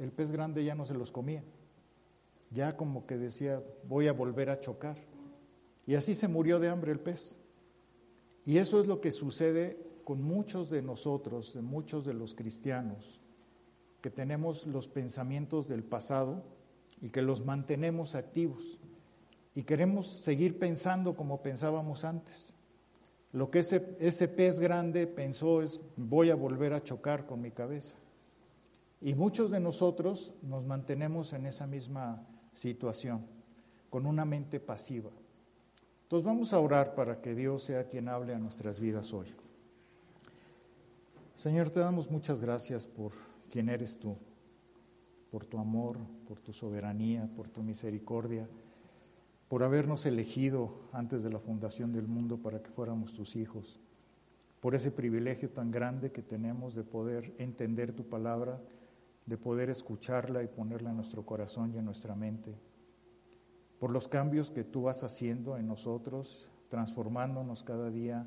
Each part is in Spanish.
el pez grande ya no se los comía. Ya como que decía, voy a volver a chocar. Y así se murió de hambre el pez. Y eso es lo que sucede con muchos de nosotros, de muchos de los cristianos, que tenemos los pensamientos del pasado y que los mantenemos activos y queremos seguir pensando como pensábamos antes. Lo que ese, ese pez grande pensó es, voy a volver a chocar con mi cabeza. Y muchos de nosotros nos mantenemos en esa misma situación, con una mente pasiva. Entonces vamos a orar para que Dios sea quien hable a nuestras vidas hoy. Señor, te damos muchas gracias por quien eres tú, por tu amor, por tu soberanía, por tu misericordia por habernos elegido antes de la fundación del mundo para que fuéramos tus hijos, por ese privilegio tan grande que tenemos de poder entender tu palabra, de poder escucharla y ponerla en nuestro corazón y en nuestra mente, por los cambios que tú vas haciendo en nosotros, transformándonos cada día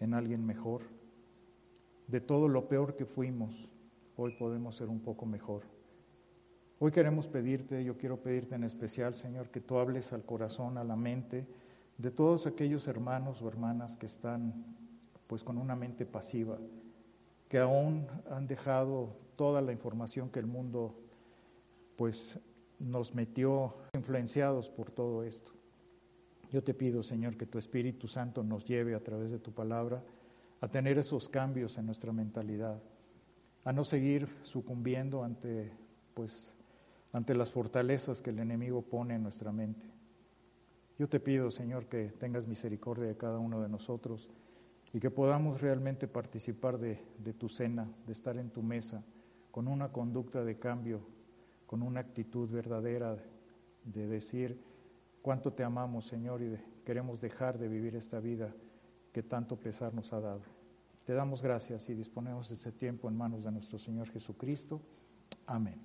en alguien mejor. De todo lo peor que fuimos, hoy podemos ser un poco mejor. Hoy queremos pedirte, yo quiero pedirte en especial, Señor, que tú hables al corazón, a la mente de todos aquellos hermanos o hermanas que están pues con una mente pasiva, que aún han dejado toda la información que el mundo pues nos metió influenciados por todo esto. Yo te pido, Señor, que tu Espíritu Santo nos lleve a través de tu palabra a tener esos cambios en nuestra mentalidad, a no seguir sucumbiendo ante pues ante las fortalezas que el enemigo pone en nuestra mente. Yo te pido, Señor, que tengas misericordia de cada uno de nosotros y que podamos realmente participar de, tu cena, de estar en tu mesa, con una conducta de cambio, con una actitud verdadera de, decir cuánto te amamos, Señor, y queremos dejar de vivir esta vida que tanto pesar nos ha dado. Te damos gracias y disponemos este tiempo en manos de nuestro Señor Jesucristo. Amén.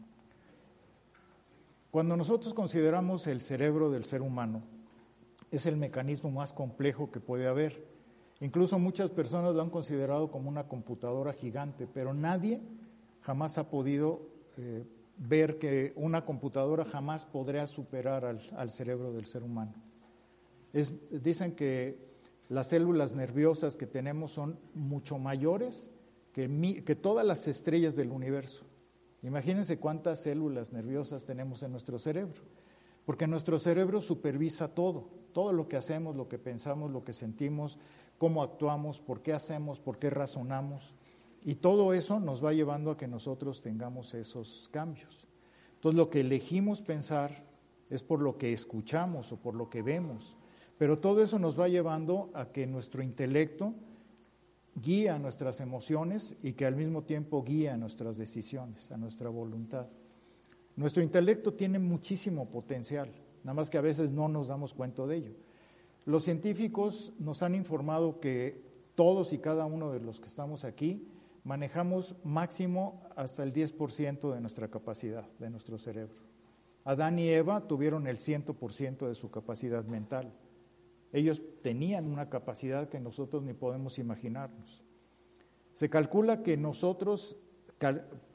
Cuando nosotros consideramos el cerebro del ser humano, es el mecanismo más complejo que puede haber. Incluso muchas personas lo han considerado como una computadora gigante, pero nadie jamás ha podido eh, ver que una computadora jamás podría superar al, cerebro del ser humano. dicen que las células nerviosas que tenemos son mucho mayores que todas las estrellas del universo. Imagínense cuántas células nerviosas tenemos en nuestro cerebro, porque nuestro cerebro supervisa todo, todo lo que hacemos, lo que pensamos, lo que sentimos, cómo actuamos, por qué hacemos, por qué razonamos, y todo eso nos va llevando a que nosotros tengamos esos cambios. Entonces lo que elegimos pensar es por lo que escuchamos o por lo que vemos, pero todo eso nos va llevando a que nuestro intelecto guía nuestras emociones y que al mismo tiempo guía nuestras decisiones, a nuestra voluntad. Nuestro intelecto tiene muchísimo potencial, nada más que a veces no nos damos cuenta de ello. Los científicos nos han informado que todos y cada uno de los que estamos aquí manejamos máximo hasta el 10% de nuestra capacidad, de nuestro cerebro. Adán y Eva tuvieron el 100% de su capacidad mental. Ellos tenían una capacidad que nosotros ni podemos imaginarnos. Se calcula que nosotros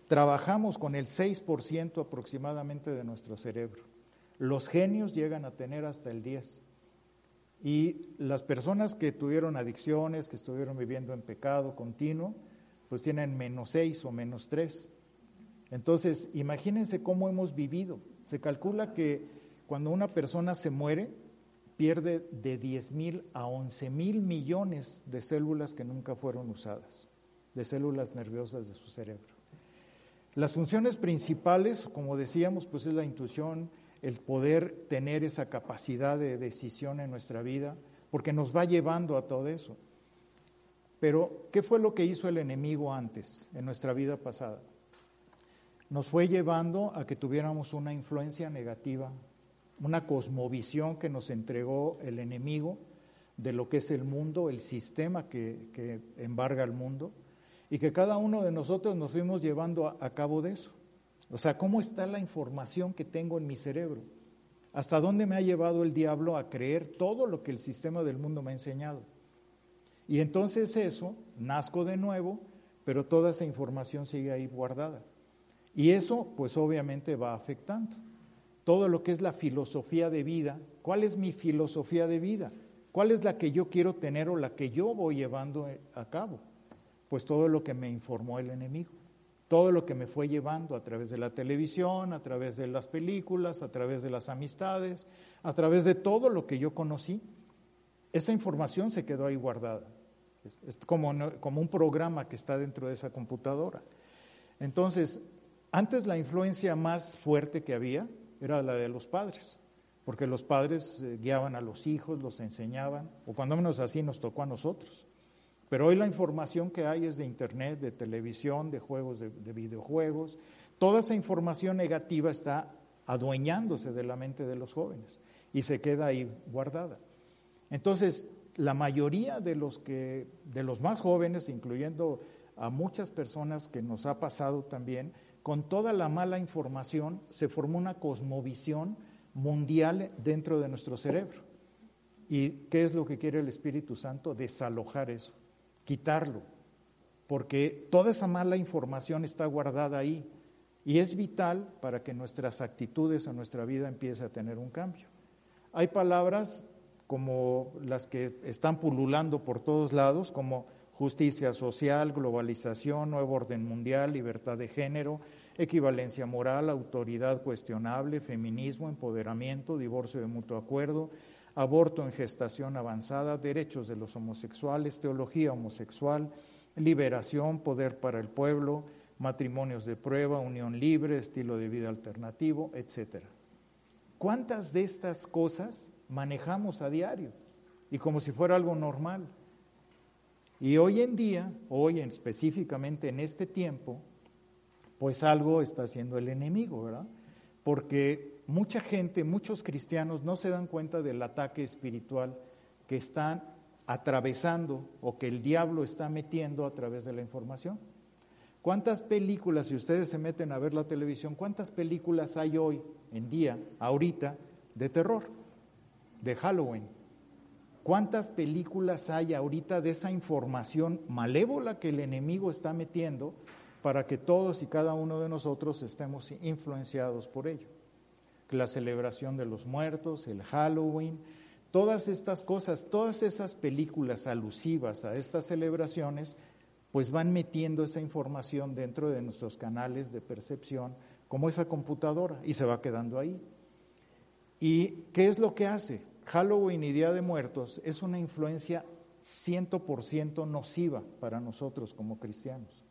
trabajamos con el 6% aproximadamente de nuestro cerebro. Los genios llegan a tener hasta el 10%. Y las personas que tuvieron adicciones, que estuvieron viviendo en pecado continuo, pues tienen menos 6 o menos 3. Entonces, imagínense cómo hemos vivido. Se calcula que cuando una persona se muere, pierde de 10 mil a 11 mil millones de células que nunca fueron usadas, de células nerviosas de su cerebro. Las funciones principales, como decíamos, pues es la intuición, el poder tener esa capacidad de decisión en nuestra vida, porque nos va llevando a todo eso. Pero, ¿qué fue lo que hizo el enemigo antes, en nuestra vida pasada? Nos fue llevando a que tuviéramos una influencia negativa una cosmovisión que nos entregó el enemigo de lo que es el mundo, el sistema que, embarga el mundo, y que cada uno de nosotros nos fuimos llevando a, a cabo de eso. O sea, ¿cómo está la información que tengo en mi cerebro? ¿Hasta dónde me ha llevado el diablo a creer todo lo que el sistema del mundo me ha enseñado? Y entonces eso, nazco de nuevo, pero toda esa información sigue ahí guardada. Y eso pues obviamente va afectando. Todo lo que es la filosofía de vida, ¿cuál es mi filosofía de vida? ¿Cuál es la que yo quiero tener o la que yo voy llevando a cabo? Pues todo lo que me informó el enemigo, todo lo que me fue llevando a través de la televisión, a través de las películas, a través de las amistades, a través de todo lo que yo conocí. Esa información se quedó ahí guardada. Es, como, como un programa que está dentro de esa computadora. Entonces, antes la influencia más fuerte que había era la de los padres, porque los padres eh, guiaban a los hijos, los enseñaban, o cuando menos así nos tocó a nosotros. Pero hoy la información que hay es de internet, de televisión, de juegos, de, de videojuegos. Toda esa información negativa está adueñándose de la mente de los jóvenes y se queda ahí guardada. Entonces, la mayoría de los que de los más jóvenes, incluyendo a muchas personas que nos ha pasado también, con toda la mala información se formó una cosmovisión mundial dentro de nuestro cerebro. ¿Y qué es lo que quiere el Espíritu Santo? Desalojar eso, quitarlo, porque toda esa mala información está guardada ahí y es vital para que nuestras actitudes en nuestra vida empiece a tener un cambio. Hay palabras como las que están pululando por todos lados, como justicia social, globalización, nuevo orden mundial, libertad de género, equivalencia moral, autoridad cuestionable, feminismo, empoderamiento, divorcio de mutuo acuerdo, aborto en gestación avanzada, derechos de los homosexuales, teología homosexual, liberación, poder para el pueblo, matrimonios de prueba, unión libre, estilo de vida alternativo, etc. ¿Cuántas de estas cosas manejamos a diario y como si fuera algo normal? Y hoy en día, hoy específicamente en este tiempo, pues algo está haciendo el enemigo, ¿verdad? Porque mucha gente, muchos cristianos no se dan cuenta del ataque espiritual que están atravesando o que el diablo está metiendo a través de la información. ¿Cuántas películas, si ustedes se meten a ver la televisión, cuántas películas hay hoy en día, ahorita, de terror, de Halloween? ¿Cuántas películas hay ahorita de esa información malévola que el enemigo está metiendo para que todos y cada uno de nosotros estemos influenciados por ello? La celebración de los muertos, el Halloween, todas estas cosas, todas esas películas alusivas a estas celebraciones, pues van metiendo esa información dentro de nuestros canales de percepción, como esa computadora, y se va quedando ahí. ¿Y qué es lo que hace? Halloween y Día de Muertos es una influencia 100% nociva para nosotros como cristianos.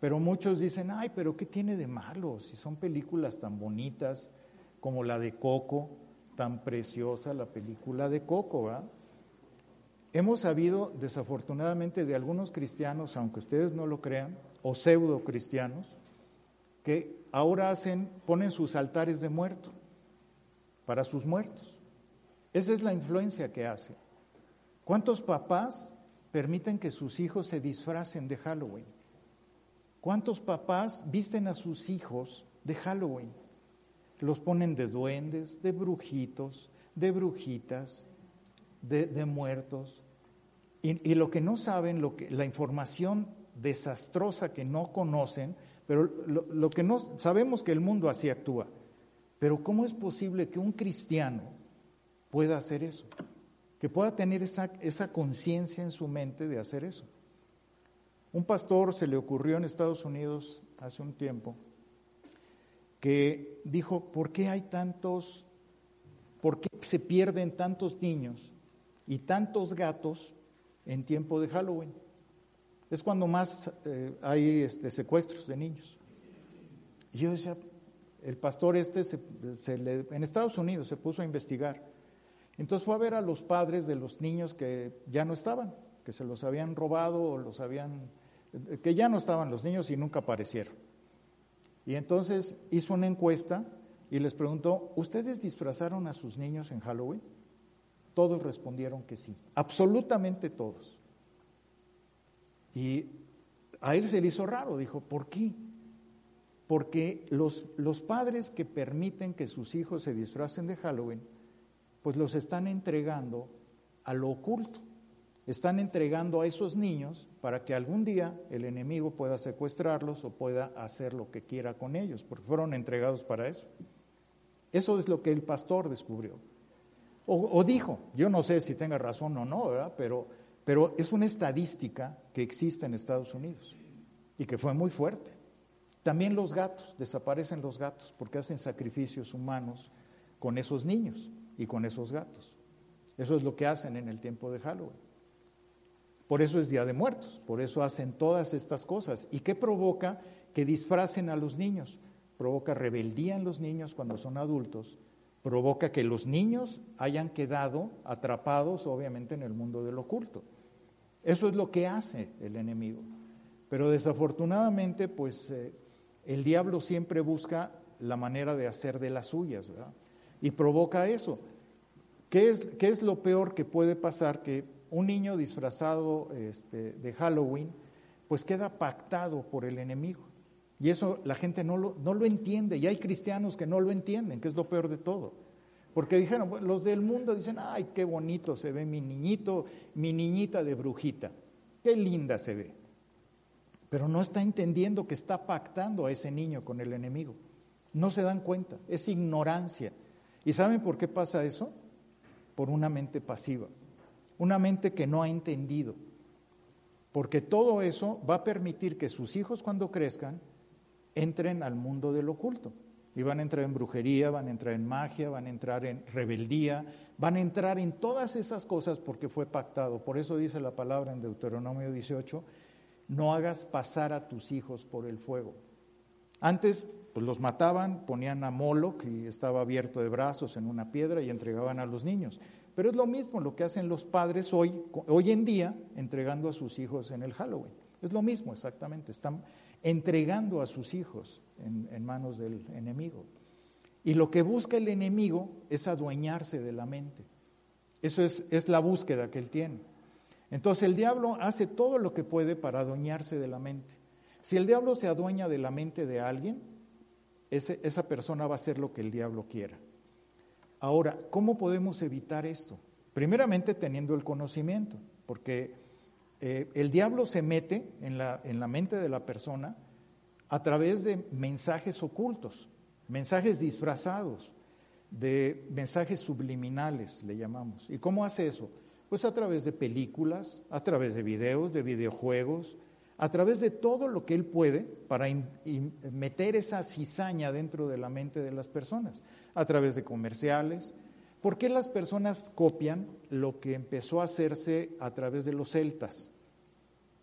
Pero muchos dicen, ay, pero ¿qué tiene de malo? Si son películas tan bonitas como la de Coco, tan preciosa la película de Coco. Hemos sabido, desafortunadamente, de algunos cristianos, aunque ustedes no lo crean, o pseudo cristianos, que ahora hacen, ponen sus altares de muerto para sus muertos. Esa es la influencia que hace. ¿Cuántos papás permiten que sus hijos se disfracen de Halloween? ¿Cuántos papás visten a sus hijos de Halloween? Los ponen de duendes, de brujitos, de brujitas, de, muertos. Y, lo que no saben, lo que, la información desastrosa que no conocen, pero lo, lo que no sabemos que el mundo así actúa. Pero ¿cómo es posible que un cristiano pueda hacer eso, que pueda tener esa, esa conciencia en su mente de hacer eso. Un pastor se le ocurrió en Estados Unidos hace un tiempo que dijo, ¿por qué hay tantos, por qué se pierden tantos niños y tantos gatos en tiempo de Halloween? Es cuando más eh, hay este, secuestros de niños. Y yo decía, el pastor este en Estados Unidos se puso a investigar entonces fue a ver a los padres de los niños que ya no estaban, que se los habían robado o los habían, que ya no estaban los niños y nunca aparecieron. Y entonces hizo una encuesta y les preguntó, ¿ustedes disfrazaron a sus niños en Halloween? Todos respondieron que sí, absolutamente todos. Y a él se le hizo raro, dijo, ¿por qué? Porque los, los padres que permiten que sus hijos se disfracen de Halloween pues los están entregando a lo oculto, están entregando a esos niños para que algún día el enemigo pueda secuestrarlos o pueda hacer lo que quiera con ellos, porque fueron entregados para eso. Eso es lo que el pastor descubrió. O, dijo, yo no sé si tenga razón o no, ¿verdad? Pero, pero es una estadística que existe en Estados Unidos y que fue muy fuerte. También los gatos, desaparecen los gatos porque hacen sacrificios humanos con esos niños y con esos gatos. Eso es lo que hacen en el tiempo de Halloween. Por eso es Día de Muertos, por eso hacen todas estas cosas. ¿Y qué provoca? Que disfracen a los niños. Provoca rebeldía en los niños cuando son adultos. Provoca que los niños hayan quedado atrapados, obviamente, en el mundo del oculto. Eso es lo que hace el enemigo. Pero desafortunadamente, pues eh, el diablo siempre busca la manera de hacer de las suyas, ¿verdad? Y provoca eso. ¿Qué es, qué es lo peor que puede pasar? Que un niño disfrazado este, de Halloween, pues queda pactado por el enemigo. Y eso la gente no lo, no lo entiende. Y hay cristianos que no lo entienden, que es lo peor de todo. Porque dijeron, los del mundo dicen, ay, qué bonito se ve mi niñito, mi niñita de brujita. Qué linda se ve. Pero no está entendiendo que está pactando a ese niño con el enemigo. No se dan cuenta. Es ignorancia. ¿Y saben por qué pasa eso? Por una mente pasiva una mente que no ha entendido, porque todo eso va a permitir que sus hijos cuando crezcan entren al mundo del oculto. Y van a entrar en brujería, van a entrar en magia, van a entrar en rebeldía, van a entrar en todas esas cosas porque fue pactado. Por eso dice la palabra en Deuteronomio 18, no hagas pasar a tus hijos por el fuego. Antes pues los mataban, ponían a Moloch y estaba abierto de brazos en una piedra y entregaban a los niños. Pero es lo mismo lo que hacen los padres hoy, hoy en día, entregando a sus hijos en el Halloween. Es lo mismo exactamente, están entregando a sus hijos en, manos del enemigo. Y lo que busca el enemigo es adueñarse de la mente. Eso es, es la búsqueda que él tiene. Entonces el diablo hace todo lo que puede para adueñarse de la mente. Si el diablo se adueña de la mente de alguien, esa persona va a hacer lo que el diablo quiera. Ahora, ¿cómo podemos evitar esto? Primeramente teniendo el conocimiento, porque eh, el diablo se mete en la, en la mente de la persona a través de mensajes ocultos, mensajes disfrazados, de mensajes subliminales, le llamamos. ¿Y cómo hace eso? Pues a través de películas, a través de videos, de videojuegos, a través de todo lo que él puede para meter esa cizaña dentro de la mente de las personas a través de comerciales. ¿Por qué las personas copian lo que empezó a hacerse a través de los celtas?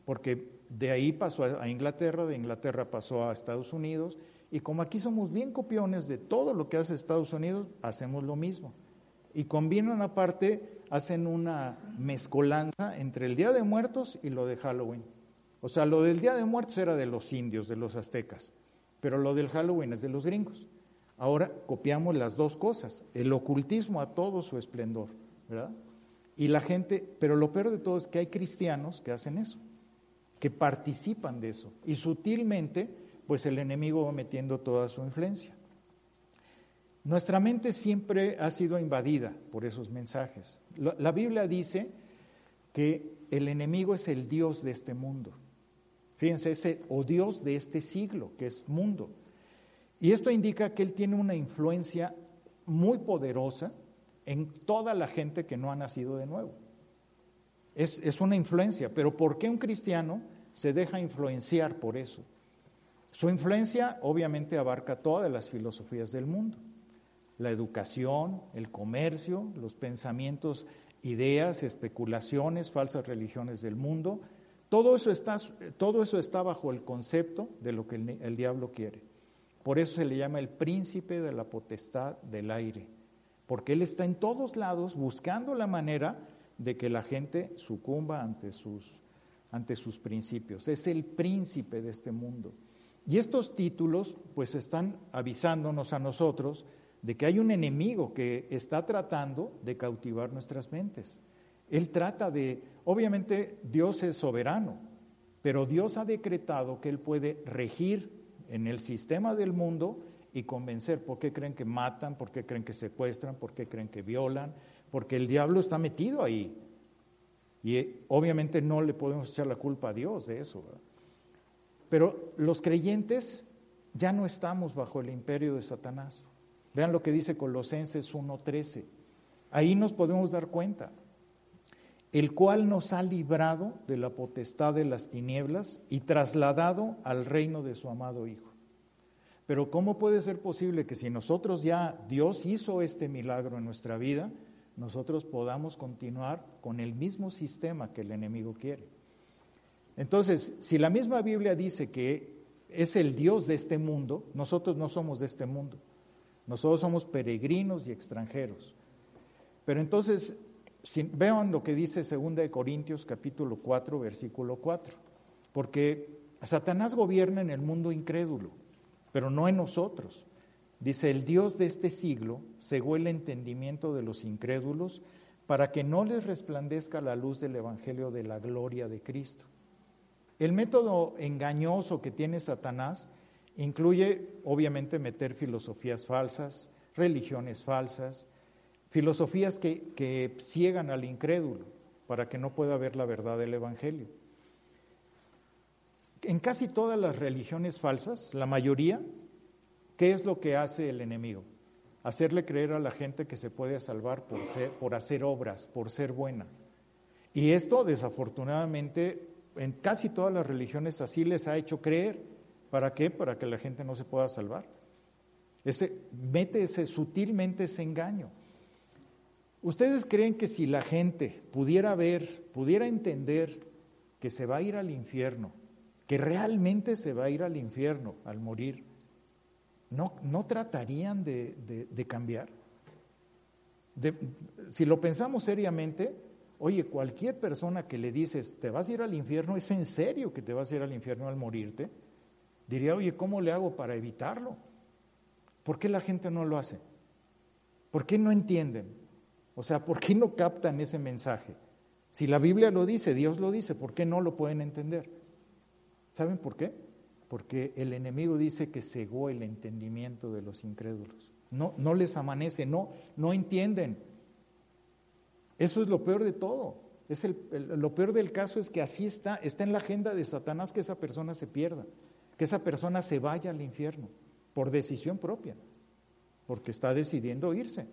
Porque de ahí pasó a Inglaterra, de Inglaterra pasó a Estados Unidos, y como aquí somos bien copiones de todo lo que hace Estados Unidos, hacemos lo mismo. Y combinan aparte, hacen una mezcolanza entre el Día de Muertos y lo de Halloween. O sea, lo del Día de Muertos era de los indios, de los aztecas, pero lo del Halloween es de los gringos. Ahora copiamos las dos cosas, el ocultismo a todo su esplendor, ¿verdad? Y la gente, pero lo peor de todo es que hay cristianos que hacen eso, que participan de eso. Y sutilmente, pues el enemigo va metiendo toda su influencia. Nuestra mente siempre ha sido invadida por esos mensajes. La Biblia dice que el enemigo es el Dios de este mundo. Fíjense, es el, o Dios de este siglo, que es mundo. Y esto indica que él tiene una influencia muy poderosa en toda la gente que no ha nacido de nuevo. Es, es, una influencia, pero ¿por qué un cristiano se deja influenciar por eso? Su influencia obviamente abarca todas las filosofías del mundo, la educación, el comercio, los pensamientos, ideas, especulaciones, falsas religiones del mundo. Todo eso está, todo eso está bajo el concepto de lo que el, diablo quiere. Por eso se le llama el príncipe de la potestad del aire, porque él está en todos lados buscando la manera de que la gente sucumba ante sus, ante sus principios. Es el príncipe de este mundo. Y estos títulos pues están avisándonos a nosotros de que hay un enemigo que está tratando de cautivar nuestras mentes. Él trata de, obviamente Dios es soberano, pero Dios ha decretado que Él puede regir en el sistema del mundo y convencer por qué creen que matan, por qué creen que secuestran, por qué creen que violan, porque el diablo está metido ahí. Y eh, obviamente no le podemos echar la culpa a Dios de eso. Pero los creyentes ya no estamos bajo el imperio de Satanás. Vean lo que dice Colosenses 1:13. Ahí nos podemos dar cuenta. El cual nos ha librado de la potestad de las tinieblas y trasladado al reino de su amado Hijo. Pero ¿cómo puede ser posible que si nosotros ya Dios hizo este milagro en nuestra vida, nosotros podamos continuar con el mismo sistema que el enemigo quiere? Entonces, si la misma Biblia dice que es el Dios de este mundo, nosotros no somos de este mundo. Nosotros somos peregrinos y extranjeros. Pero entonces, vean lo que dice 2 Corintios capítulo 4, versículo 4. Porque Satanás gobierna en el mundo incrédulo, pero no en nosotros. Dice, el Dios de este siglo cegó el entendimiento de los incrédulos para que no les resplandezca la luz del Evangelio de la gloria de Cristo. El método engañoso que tiene Satanás incluye, obviamente, meter filosofías falsas, religiones falsas, filosofías que, que ciegan al incrédulo para que no pueda ver la verdad del Evangelio. En casi todas las religiones falsas, la mayoría, ¿qué es lo que hace el enemigo? Hacerle creer a la gente que se puede salvar por, ser, por hacer obras, por ser buena. Y esto, desafortunadamente, en casi todas las religiones así les ha hecho creer. ¿Para qué? Para que la gente no se pueda salvar. Ese, mete ese, sutilmente ese engaño. ¿Ustedes creen que si la gente pudiera ver, pudiera entender que se va a ir al infierno, que realmente se va a ir al infierno al morir, no, no tratarían de, de, cambiar? si lo pensamos seriamente, Oye, cualquier persona que le dices, te vas a ir al infierno, ¿es en serio que te vas a ir al infierno al morirte? Diría, oye, ¿cómo le hago para evitarlo? ¿Por qué la gente no lo hace? ¿Por qué no entienden? O sea, ¿por qué no captan ese mensaje? Si la Biblia lo dice, Dios lo dice, ¿por qué no lo pueden entender? ¿Saben por qué? Porque el enemigo dice que cegó el entendimiento de los incrédulos. No, no les amanece, no, no entienden. Eso es lo peor de todo. Es el, lo peor del caso es que así está, está en la agenda de Satanás que esa persona se pierda, que esa persona se vaya al infierno por decisión propia, porque está decidiendo irse.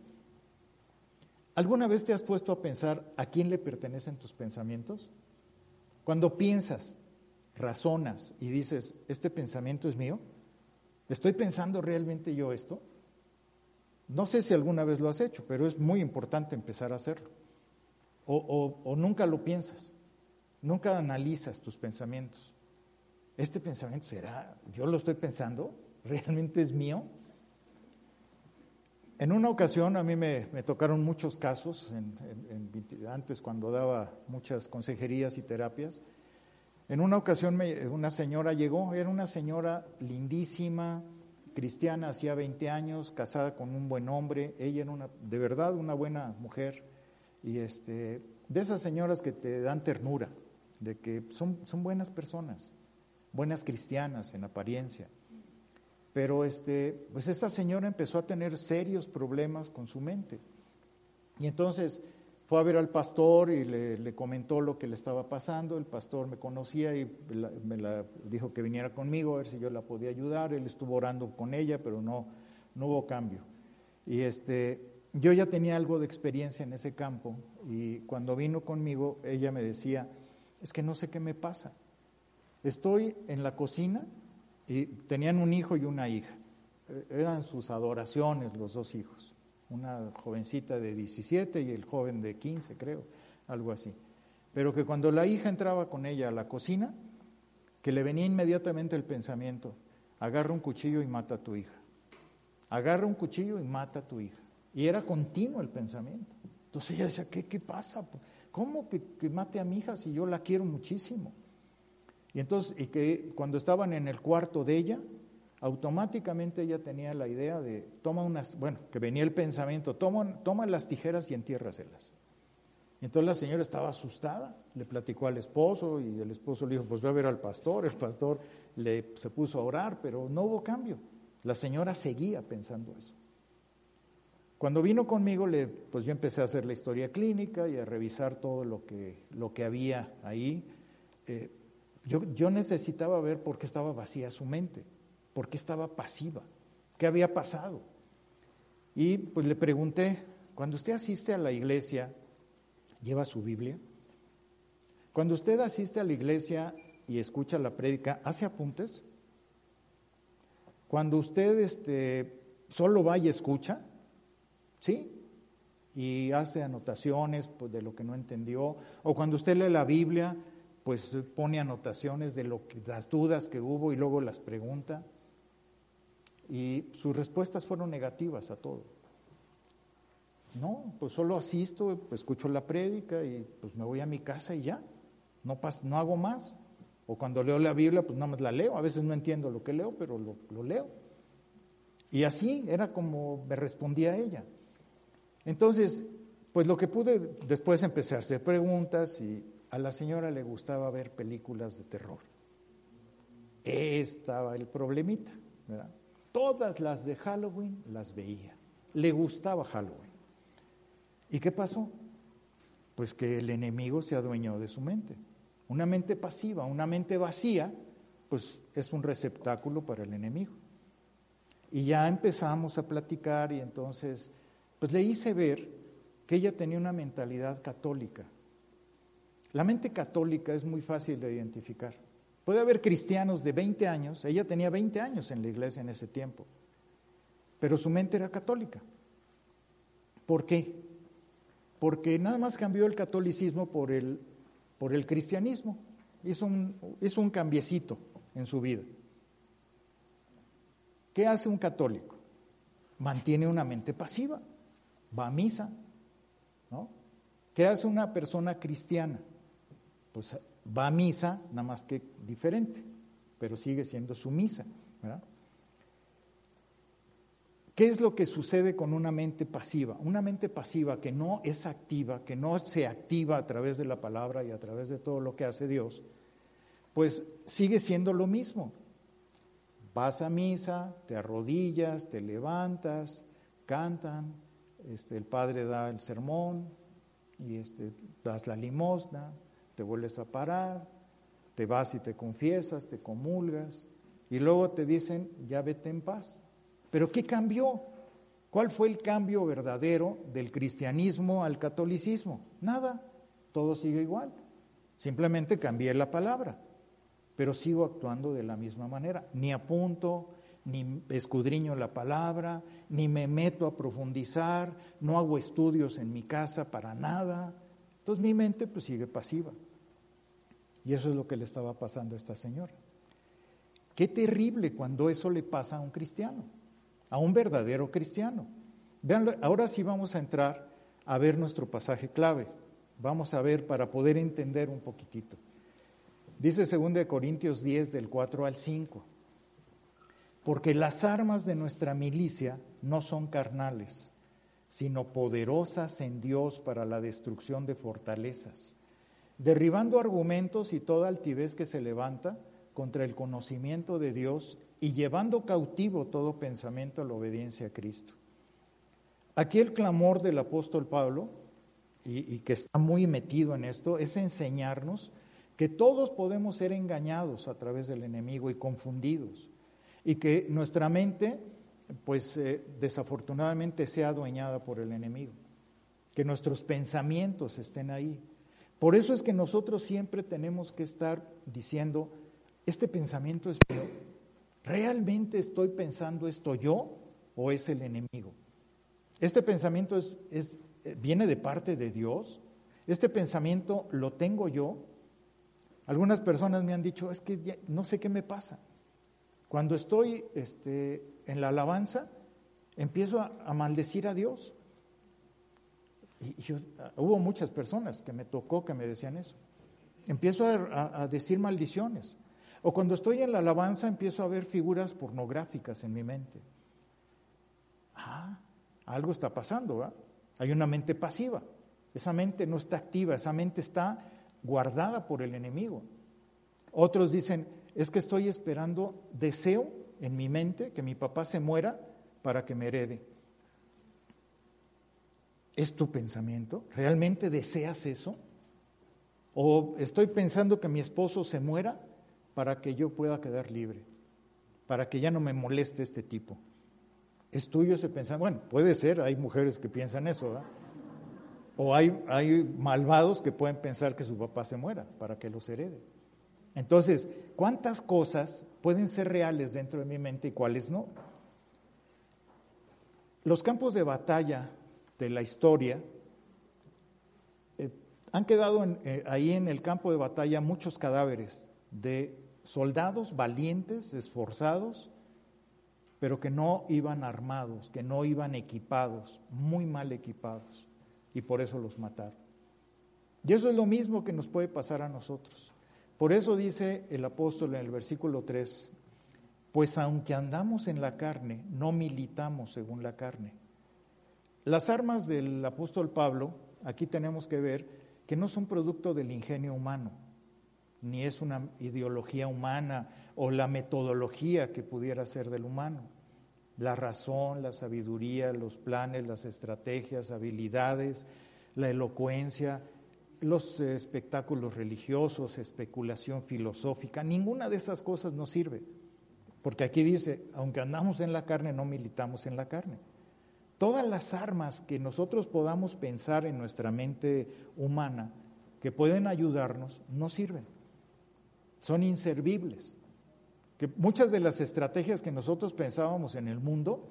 ¿Alguna vez te has puesto a pensar a quién le pertenecen tus pensamientos? Cuando piensas, razonas y dices, ¿este pensamiento es mío? ¿Estoy pensando realmente yo esto? No sé si alguna vez lo has hecho, pero es muy importante empezar a hacerlo o, nunca lo piensas, nunca analizas tus pensamientos. ¿Este pensamiento será, yo lo estoy pensando, realmente es mío? En una ocasión a mí me, tocaron muchos casos, antes cuando daba muchas consejerías y terapias. En una ocasión una señora llegó, era una señora lindísima, cristiana, hacía 20 años, casada con un buen hombre, ella era una, de verdad una buena mujer, y este, de esas señoras que te dan ternura, de que son, son buenas personas, buenas cristianas en apariencia. Pero este, pues esta señora empezó a tener serios problemas con su mente. Y entonces fue a ver al pastor y le, comentó lo que le estaba pasando. El pastor me conocía y me la, dijo que viniera conmigo a ver si yo la podía ayudar. Él estuvo orando con ella, pero no, no hubo cambio. Y este, yo ya tenía algo de experiencia en ese campo y cuando vino conmigo ella me decía, es que no sé qué me pasa. Estoy en la cocina y tenían un hijo y una hija. E, eran sus adoraciones los dos hijos. Una jovencita de 17 y el joven de 15, creo, algo así. Pero que cuando la hija entraba con ella a la cocina, que le venía inmediatamente el pensamiento, agarra un cuchillo y mata a tu hija. Agarra un cuchillo y mata a tu hija. Y era continuo el pensamiento. Entonces ella decía, ¿qué, qué pasa? ¿Cómo que, mate a mi hija si yo la quiero muchísimo? Y entonces, y que cuando estaban en el cuarto de ella, automáticamente ella tenía la idea de, toma unas, bueno, que venía el pensamiento, toma, toma las tijeras y entiérraselas. Y entonces la señora estaba asustada, le platicó al esposo y el esposo le dijo, pues ve a ver al pastor, el pastor le, se puso a orar, pero no hubo cambio. La señora seguía pensando eso. Cuando vino conmigo, le, pues yo empecé a hacer la historia clínica y a revisar todo lo que, lo que había ahí. Eh, yo, yo necesitaba ver por qué estaba vacía su mente, por qué estaba pasiva, qué había pasado. Y pues le pregunté, cuando usted asiste a la iglesia, ¿lleva su Biblia? Cuando usted asiste a la iglesia y escucha la prédica, ¿hace apuntes? Cuando usted este, solo va y escucha, ¿sí? Y hace anotaciones pues, de lo que no entendió, o cuando usted lee la Biblia, pues pone anotaciones de lo las dudas que hubo y luego las pregunta. Y sus respuestas fueron negativas a todo. No, pues solo asisto, escucho la prédica y pues me voy a mi casa y ya, no, no hago más. O cuando leo la Biblia, pues nada más la leo, a veces no entiendo lo que leo, pero lo, lo leo. Y así era como me respondía ella. Entonces, pues lo que pude después empecé a hacer preguntas y a la señora le gustaba ver películas de terror. Estaba el problemita. Todas las de Halloween las veía. Le gustaba Halloween. ¿Y qué pasó? Pues que el enemigo se adueñó de su mente. Una mente pasiva, una mente vacía, pues es un receptáculo para el enemigo. Y ya empezamos a platicar y entonces, pues le hice ver que ella tenía una mentalidad católica. La mente católica es muy fácil de identificar. Puede haber cristianos de 20 años, ella tenía 20 años en la iglesia en ese tiempo, pero su mente era católica. ¿Por qué? Porque nada más cambió el catolicismo por el, por el cristianismo. Hizo un, hizo un cambiecito en su vida. ¿Qué hace un católico? Mantiene una mente pasiva, va a misa, ¿no? ¿Qué hace una persona cristiana? Pues va a misa, nada más que diferente, pero sigue siendo su misa, ¿verdad? ¿Qué es lo que sucede con una mente pasiva? Una mente pasiva que no es activa, que no se activa a través de la palabra y a través de todo lo que hace Dios, pues sigue siendo lo mismo. Vas a misa, te arrodillas, te levantas, cantan, este, el padre da el sermón y este, das la limosna, te vuelves a parar, te vas y te confiesas, te comulgas y luego te dicen, ya vete en paz. Pero ¿qué cambió? ¿Cuál fue el cambio verdadero del cristianismo al catolicismo? Nada, todo sigue igual. Simplemente cambié la palabra pero sigo actuando de la misma manera. Ni apunto, ni escudriño la palabra, ni me meto a profundizar, no hago estudios en mi casa para nada. Entonces mi mente pues sigue pasiva. Y eso es lo que le estaba pasando a esta señora. Qué terrible cuando eso le pasa a un cristiano, a un verdadero cristiano. Vean, ahora sí vamos a entrar a ver nuestro pasaje clave. Vamos a ver para poder entender un poquitito. Dice 2 Corintios 10 del 4 al 5, porque las armas de nuestra milicia no son carnales, sino poderosas en Dios para la destrucción de fortalezas, derribando argumentos y toda altivez que se levanta contra el conocimiento de Dios y llevando cautivo todo pensamiento a la obediencia a Cristo. Aquí el clamor del apóstol Pablo, y, que está muy metido en esto, es enseñarnos que todos podemos ser engañados a través del enemigo y confundidos, y que nuestra mente, pues eh, desafortunadamente, sea adueñada por el enemigo, que nuestros pensamientos estén ahí. Por eso es que nosotros siempre tenemos que estar diciendo, este pensamiento es mío, ¿realmente estoy pensando esto yo o es el enemigo? Este pensamiento es, eh, viene de parte de Dios, este pensamiento lo tengo yo algunas personas me han dicho, es que no sé qué me pasa. Cuando estoy este, en la alabanza, empiezo a, maldecir a Dios. Y, hubo muchas personas que me tocó que me decían eso. Empiezo a, decir maldiciones. O cuando estoy en la alabanza, empiezo a ver figuras pornográficas en mi mente. Ah, algo está pasando. Hay una mente pasiva. Esa mente no está activa, esa mente está guardada por el enemigo. Otros dicen, es que estoy esperando, deseo en mi mente que mi papá se muera para que me herede. ¿Es tu pensamiento? ¿Realmente deseas eso? ¿O estoy pensando que mi esposo se muera para que yo pueda quedar libre? Para que ya no me moleste este tipo. ¿Es tuyo ese pensamiento? Bueno, puede ser, hay mujeres que piensan eso, ¿verdad? O hay, hay malvados que pueden pensar que su papá se muera para que los herede. Entonces, ¿cuántas cosas pueden ser reales dentro de mi mente y cuáles no? Los campos de batalla de la historia eh, han quedado eh, ahí en el campo de batalla muchos cadáveres de soldados valientes, esforzados, pero que no iban armados, que no iban equipados, muy mal equipados, y por eso los mataron. Y eso es lo mismo que nos puede pasar a nosotros. Por eso dice el apóstol en el versículo 3, pues aunque andamos en la carne, no militamos según la carne. Las armas del apóstol Pablo, aquí tenemos que ver que no son producto del ingenio humano, ni es una ideología humana o la metodología que pudiera ser del humano. La razón, la sabiduría, los planes, las estrategias, habilidades, la elocuencia, los espectáculos religiosos, especulación filosófica, ninguna de esas cosas nos sirve. Porque aquí dice, aunque andamos en la carne, no militamos en la carne. Todas las armas que nosotros podamos pensar en nuestra mente humana que pueden ayudarnos, no sirven. Son inservibles. Que muchas de las estrategias que nosotros pensábamos en el mundo,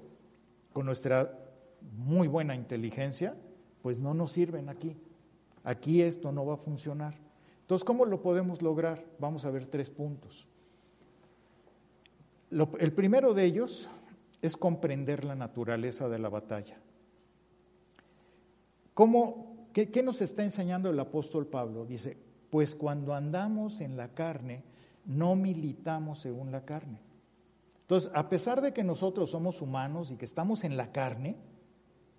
con nuestra muy buena inteligencia, pues no nos sirven aquí. Aquí esto no va a funcionar. Entonces, ¿cómo lo podemos lograr? Vamos a ver tres puntos. el primero de ellos es comprender la naturaleza de la batalla. ¿Cómo, qué, ¿Qué nos está enseñando el apóstol Pablo? Dice, pues cuando andamos en la carne, no militamos según la carne. Entonces, a pesar de que nosotros somos humanos y que estamos en la carne,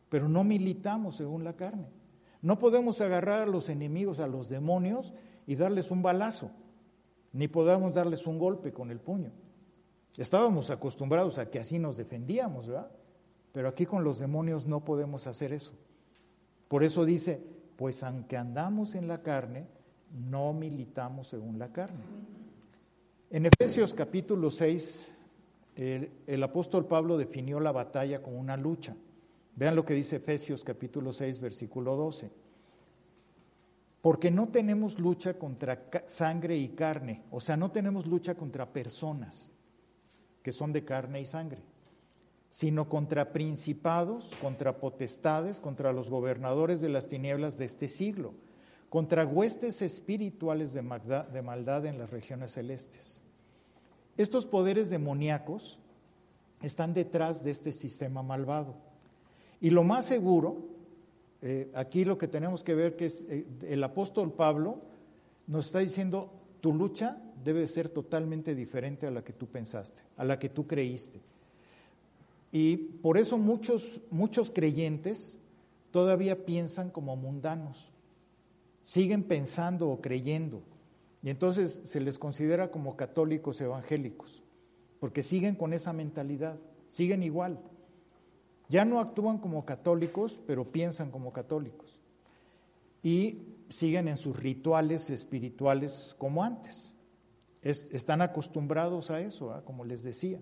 pero no militamos según la carne. No podemos agarrar a los enemigos, a los demonios, y darles un balazo, ni podemos darles un golpe con el puño. Estábamos acostumbrados a que así nos defendíamos, ¿verdad? Pero aquí con los demonios no podemos hacer eso. Por eso dice, pues aunque andamos en la carne, no militamos según la carne. En Efesios capítulo 6, el, apóstol Pablo definió la batalla como una lucha. Vean lo que dice Efesios capítulo 6, versículo 12. Porque no tenemos lucha contra sangre y carne, o sea, no tenemos lucha contra personas que son de carne y sangre, sino contra principados, contra potestades, contra los gobernadores de las tinieblas de este siglo, contra huestes espirituales de maldad, en las regiones celestes. Estos poderes demoníacos están detrás de este sistema malvado. Y lo más seguro, eh, aquí lo que tenemos que ver que es eh, el apóstol Pablo nos está diciendo, tu lucha debe ser totalmente diferente a la que tú pensaste, a la que tú creíste. Y por eso muchos, muchos creyentes todavía piensan como mundanos, siguen pensando o creyendo, y entonces se les considera como católicos evangélicos, porque siguen con esa mentalidad, siguen igual. Ya no actúan como católicos, pero piensan como católicos. Y siguen en sus rituales espirituales como antes. Están acostumbrados a eso, ¿ah? como les decía.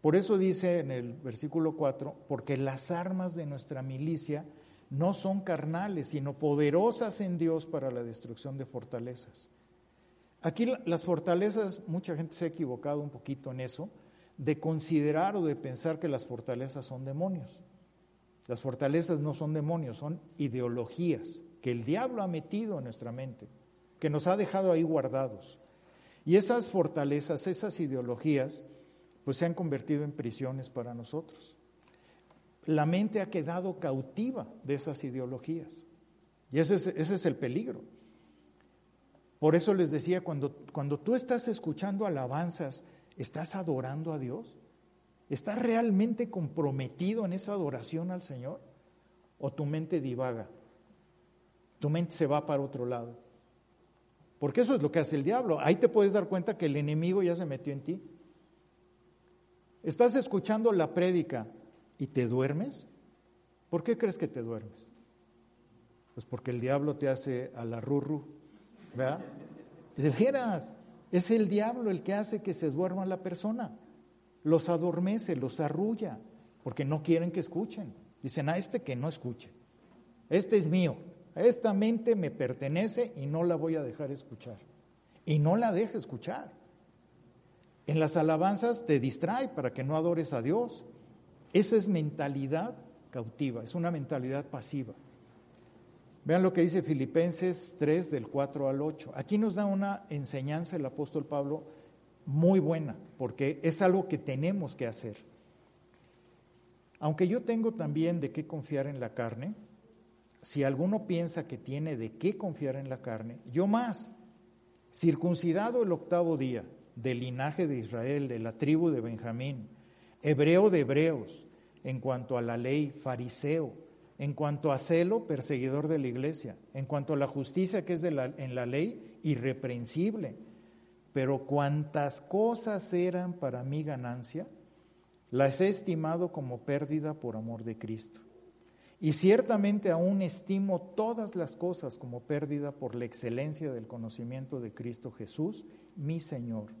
Por eso dice en el versículo 4, porque las armas de nuestra milicia no son carnales, sino poderosas en Dios para la destrucción de fortalezas. Aquí las fortalezas, mucha gente se ha equivocado un poquito en eso, de considerar o de pensar que las fortalezas son demonios. Las fortalezas no son demonios, son ideologías que el diablo ha metido en nuestra mente, que nos ha dejado ahí guardados. Y esas fortalezas, esas ideologías, pues se han convertido en prisiones para nosotros. La mente ha quedado cautiva de esas ideologías. Y ese es, el peligro. Por eso les decía, cuando, cuando tú estás escuchando alabanzas, ¿Estás adorando a Dios? ¿Estás realmente comprometido en esa adoración al Señor? ¿O tu mente divaga? Tu mente se va para otro lado. Porque eso es lo que hace el diablo. Ahí te puedes dar cuenta que el enemigo ya se metió en ti. Estás escuchando la prédica y te duermes. ¿Por qué crees que te duermes? Pues porque el diablo te hace a la rurru, ¿verdad? De veras, es el diablo el que hace que se duerma la persona. Los adormece, los arrulla, porque no quieren que escuchen. Dicen, a este que no escuche. Este es mío. Esta mente me pertenece y no la voy a dejar escuchar. Y no la deja escuchar. En las alabanzas te distrae para que no adores a Dios. Eso es mentalidad cautiva, es una mentalidad pasiva. Vean lo que dice Filipenses 3 del 4 al 8. Aquí nos da una enseñanza el apóstol Pablo muy buena, porque es algo que tenemos que hacer. Aunque yo tengo también de qué confiar en la carne, si alguno piensa que tiene de qué confiar en la carne, yo más, circuncidado el octavo día, del linaje de Israel, de la tribu de Benjamín, hebreo de hebreos, en cuanto a la ley, fariseo, en cuanto a celo, perseguidor de la iglesia, en cuanto a la justicia que es en la ley, irreprensible. Pero cuantas cosas eran para mi ganancia, las he estimado como pérdida por amor de Cristo. Y ciertamente aún estimo todas las cosas como pérdida por la excelencia del conocimiento de Cristo Jesús, mi Señor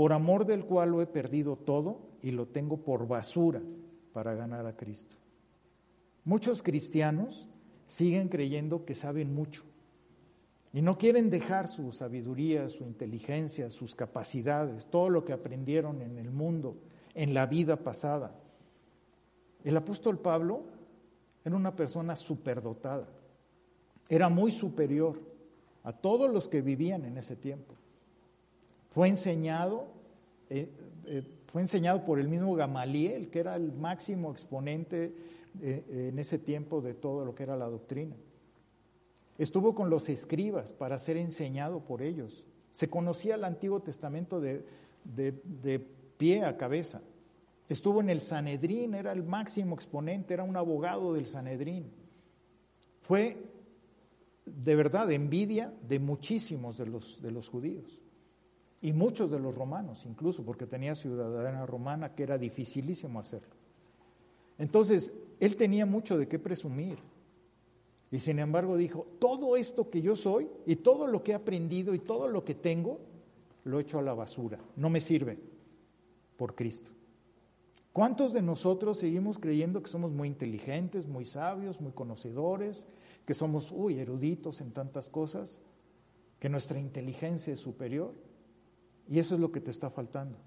por amor del cual lo he perdido todo y lo tengo por basura para ganar a Cristo. Muchos cristianos siguen creyendo que saben mucho y no quieren dejar su sabiduría, su inteligencia, sus capacidades, todo lo que aprendieron en el mundo, en la vida pasada. El apóstol Pablo una persona superdotada, era muy superior a todos los que vivían en ese tiempo. Fue enseñado, eh, eh, fue enseñado por el mismo Gamaliel, que era el máximo exponente eh, en ese tiempo de todo lo que era la doctrina. Estuvo con los escribas para ser enseñado por ellos. Se conocía el Antiguo Testamento de, de pie a cabeza. Estuvo en el Sanedrín, era el máximo exponente, era un abogado del Sanedrín. Fue de verdad envidia de muchísimos de los, de los judíos y muchos de los romanos, incluso porque tenía ciudadanía romana que era dificilísimo hacerlo. Entonces, él tenía mucho de qué presumir. Y sin embargo dijo, todo esto que yo soy y todo lo que he aprendido y todo lo que tengo, lo he hecho a la basura. No me sirve por Cristo. ¿Cuántos de nosotros seguimos creyendo que somos muy inteligentes, muy sabios, muy conocedores, que somos, uy, eruditos en tantas cosas, que nuestra inteligencia es superior? Y eso es lo que te está faltando,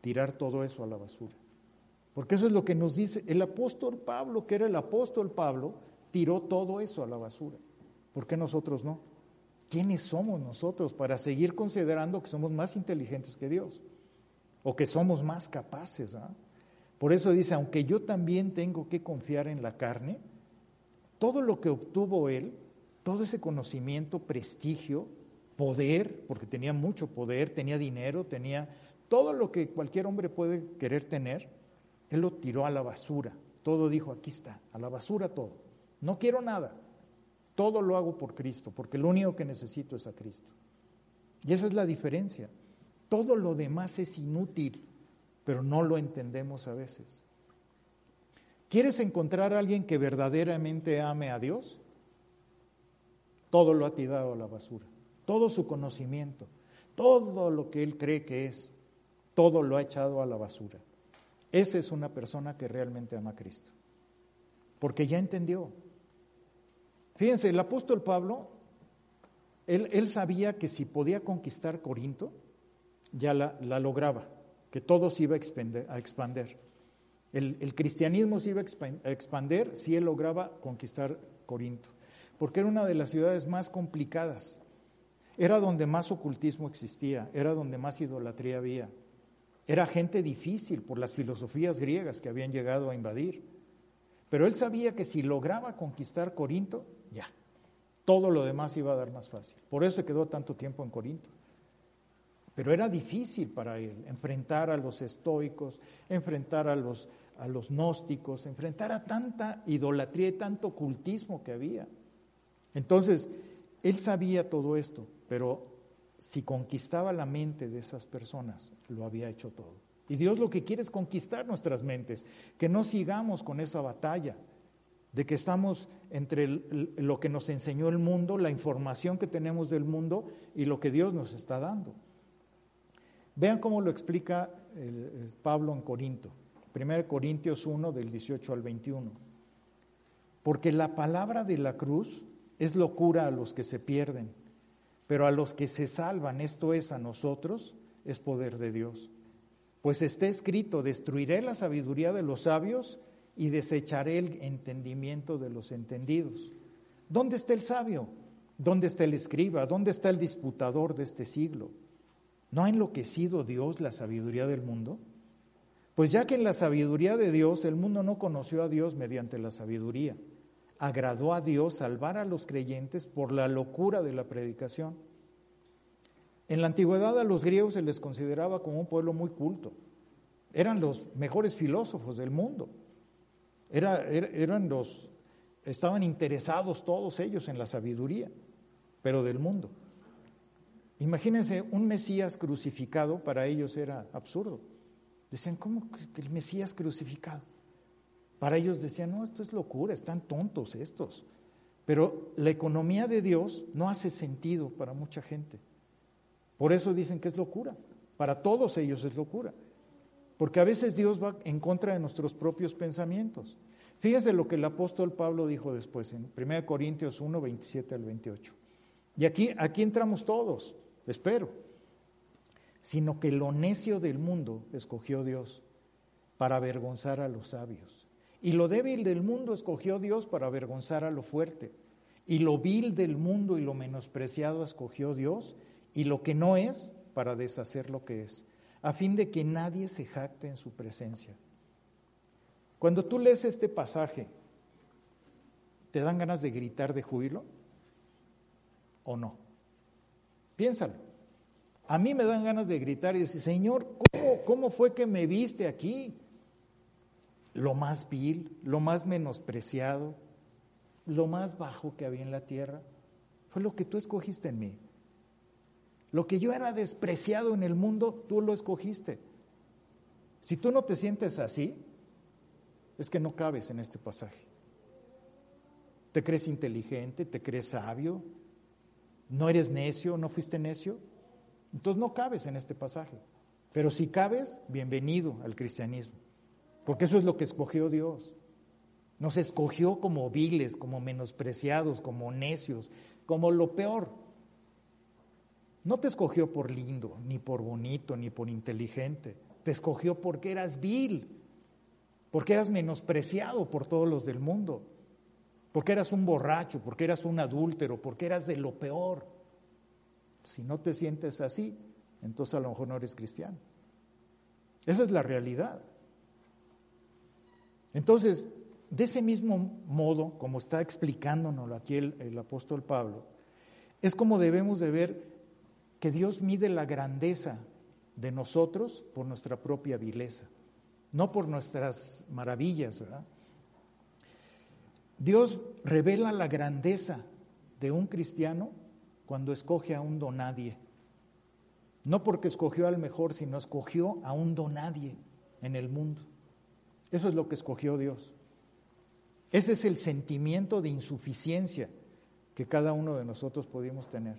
tirar todo eso a la basura. Porque eso es lo que nos dice el apóstol Pablo, que era el apóstol Pablo, tiró todo eso a la basura. ¿Por qué nosotros no? ¿Quiénes somos nosotros para seguir considerando que somos más inteligentes que Dios? O que somos más capaces. ¿ah? Por eso dice, aunque yo también tengo que confiar en la carne, todo lo que obtuvo él, todo ese conocimiento, prestigio, poder, porque tenía mucho poder, tenía dinero, tenía todo lo que cualquier hombre puede querer tener, él lo tiró a la basura. Todo dijo, aquí está, a la basura todo. No quiero nada. Todo lo hago por Cristo, porque lo único que necesito es a Cristo. Y esa es la diferencia. Todo lo demás es inútil, pero no lo entendemos a veces. ¿Quieres encontrar a alguien que verdaderamente ame a Dios? Todo lo ha tirado a la basura todo su conocimiento, todo lo que él cree que es, todo lo ha echado a la basura. Esa es una persona que realmente ama a Cristo, porque ya entendió. Fíjense, el apóstol Pablo, él, sabía que si podía conquistar Corinto, ya la, lograba, que todo se iba a expandir. El, el, cristianismo se iba a expandir si él lograba conquistar Corinto, porque era una de las ciudades más complicadas era donde más ocultismo existía, era donde más idolatría había. Era gente difícil por las filosofías griegas que habían llegado a invadir. Pero él sabía que si lograba conquistar Corinto, ya, todo lo demás iba a dar más fácil. Por eso se quedó tanto tiempo en Corinto. Pero era difícil para él enfrentar a los estoicos, enfrentar a los, a los gnósticos, enfrentar a tanta idolatría y tanto ocultismo que había. Entonces, él sabía todo esto, pero si conquistaba la mente de esas personas, lo había hecho todo. Y Dios lo que quiere es conquistar nuestras mentes, que no sigamos con esa batalla, de que estamos entre lo que nos enseñó el mundo, la información que tenemos del mundo y lo que Dios nos está dando. Vean cómo lo explica Pablo en Corinto, 1 Corintios 1 del 18 al 21. Porque la palabra de la cruz es locura a los que se pierden, pero a los que se salvan, esto es a nosotros, es poder de Dios. Pues está escrito, destruiré la sabiduría de los sabios y desecharé el entendimiento de los entendidos. ¿Dónde está el sabio? ¿Dónde está el escriba? ¿Dónde está el disputador de este siglo? ¿No ha enloquecido Dios la sabiduría del mundo? Pues ya que en la sabiduría de Dios el mundo no conoció a Dios mediante la sabiduría, agradó a Dios salvar a los creyentes por la locura de la predicación. En la antigüedad a los griegos se les consideraba como un pueblo muy culto. Eran los mejores filósofos del mundo. Era, eran los, estaban interesados todos ellos en la sabiduría, pero del mundo. Imagínense, un Mesías crucificado para ellos era absurdo. Decían, ¿cómo que el Mesías crucificado? Para ellos decían, no, esto es locura, están tontos estos. Pero la economía de Dios no hace sentido para mucha gente. Por eso dicen que es locura. Para todos ellos es locura. Porque a veces Dios va en contra de nuestros propios pensamientos. Fíjense lo que el apóstol Pablo dijo después en 1 Corintios 1, 27 al 28. Y aquí, aquí entramos todos, espero. Sino que lo necio del mundo escogió Dios para avergonzar a los sabios. Y lo débil del mundo escogió Dios para avergonzar a lo fuerte. Y lo vil del mundo y lo menospreciado escogió Dios. Y lo que no es para deshacer lo que es a fin de que nadie se jacte en su presencia. Cuando tú lees este pasaje, ¿te dan ganas de gritar de júbilo o no? Piénsalo. A mí me dan ganas de gritar y decir, Señor, ¿cómo, ¿cómo fue que me viste aquí? Lo más vil, lo más menospreciado, lo más bajo que había en la tierra, fue lo que tú escogiste en mí. Lo que yo era despreciado en el mundo, tú lo escogiste. Si tú no te sientes así, es que no cabes en este pasaje. ¿Te crees inteligente? ¿Te crees sabio? ¿No eres necio? ¿No fuiste necio? Entonces no cabes en este pasaje. Pero si cabes, bienvenido al cristianismo. Porque eso es lo que escogió Dios. Nos escogió como viles, como menospreciados, como necios, como lo peor. No te escogió por lindo, ni por bonito, ni por inteligente. Te escogió porque eras vil, porque eras menospreciado por todos los del mundo, porque eras un borracho, porque eras un adúltero, porque eras de lo peor. Si no te sientes así, entonces a lo mejor no eres cristiano. Esa es la realidad. Entonces, de ese mismo modo, como está explicándonos aquí el, apóstol Pablo, es como debemos de ver que Dios mide la grandeza de nosotros por nuestra propia vileza, no por nuestras maravillas, ¿verdad? Dios revela la grandeza de un cristiano cuando escoge a un donadie. No porque escogió al mejor, sino escogió a un donadie en el mundo. Eso es lo que escogió Dios. Ese es el sentimiento de insuficiencia que cada uno de nosotros podemos tener.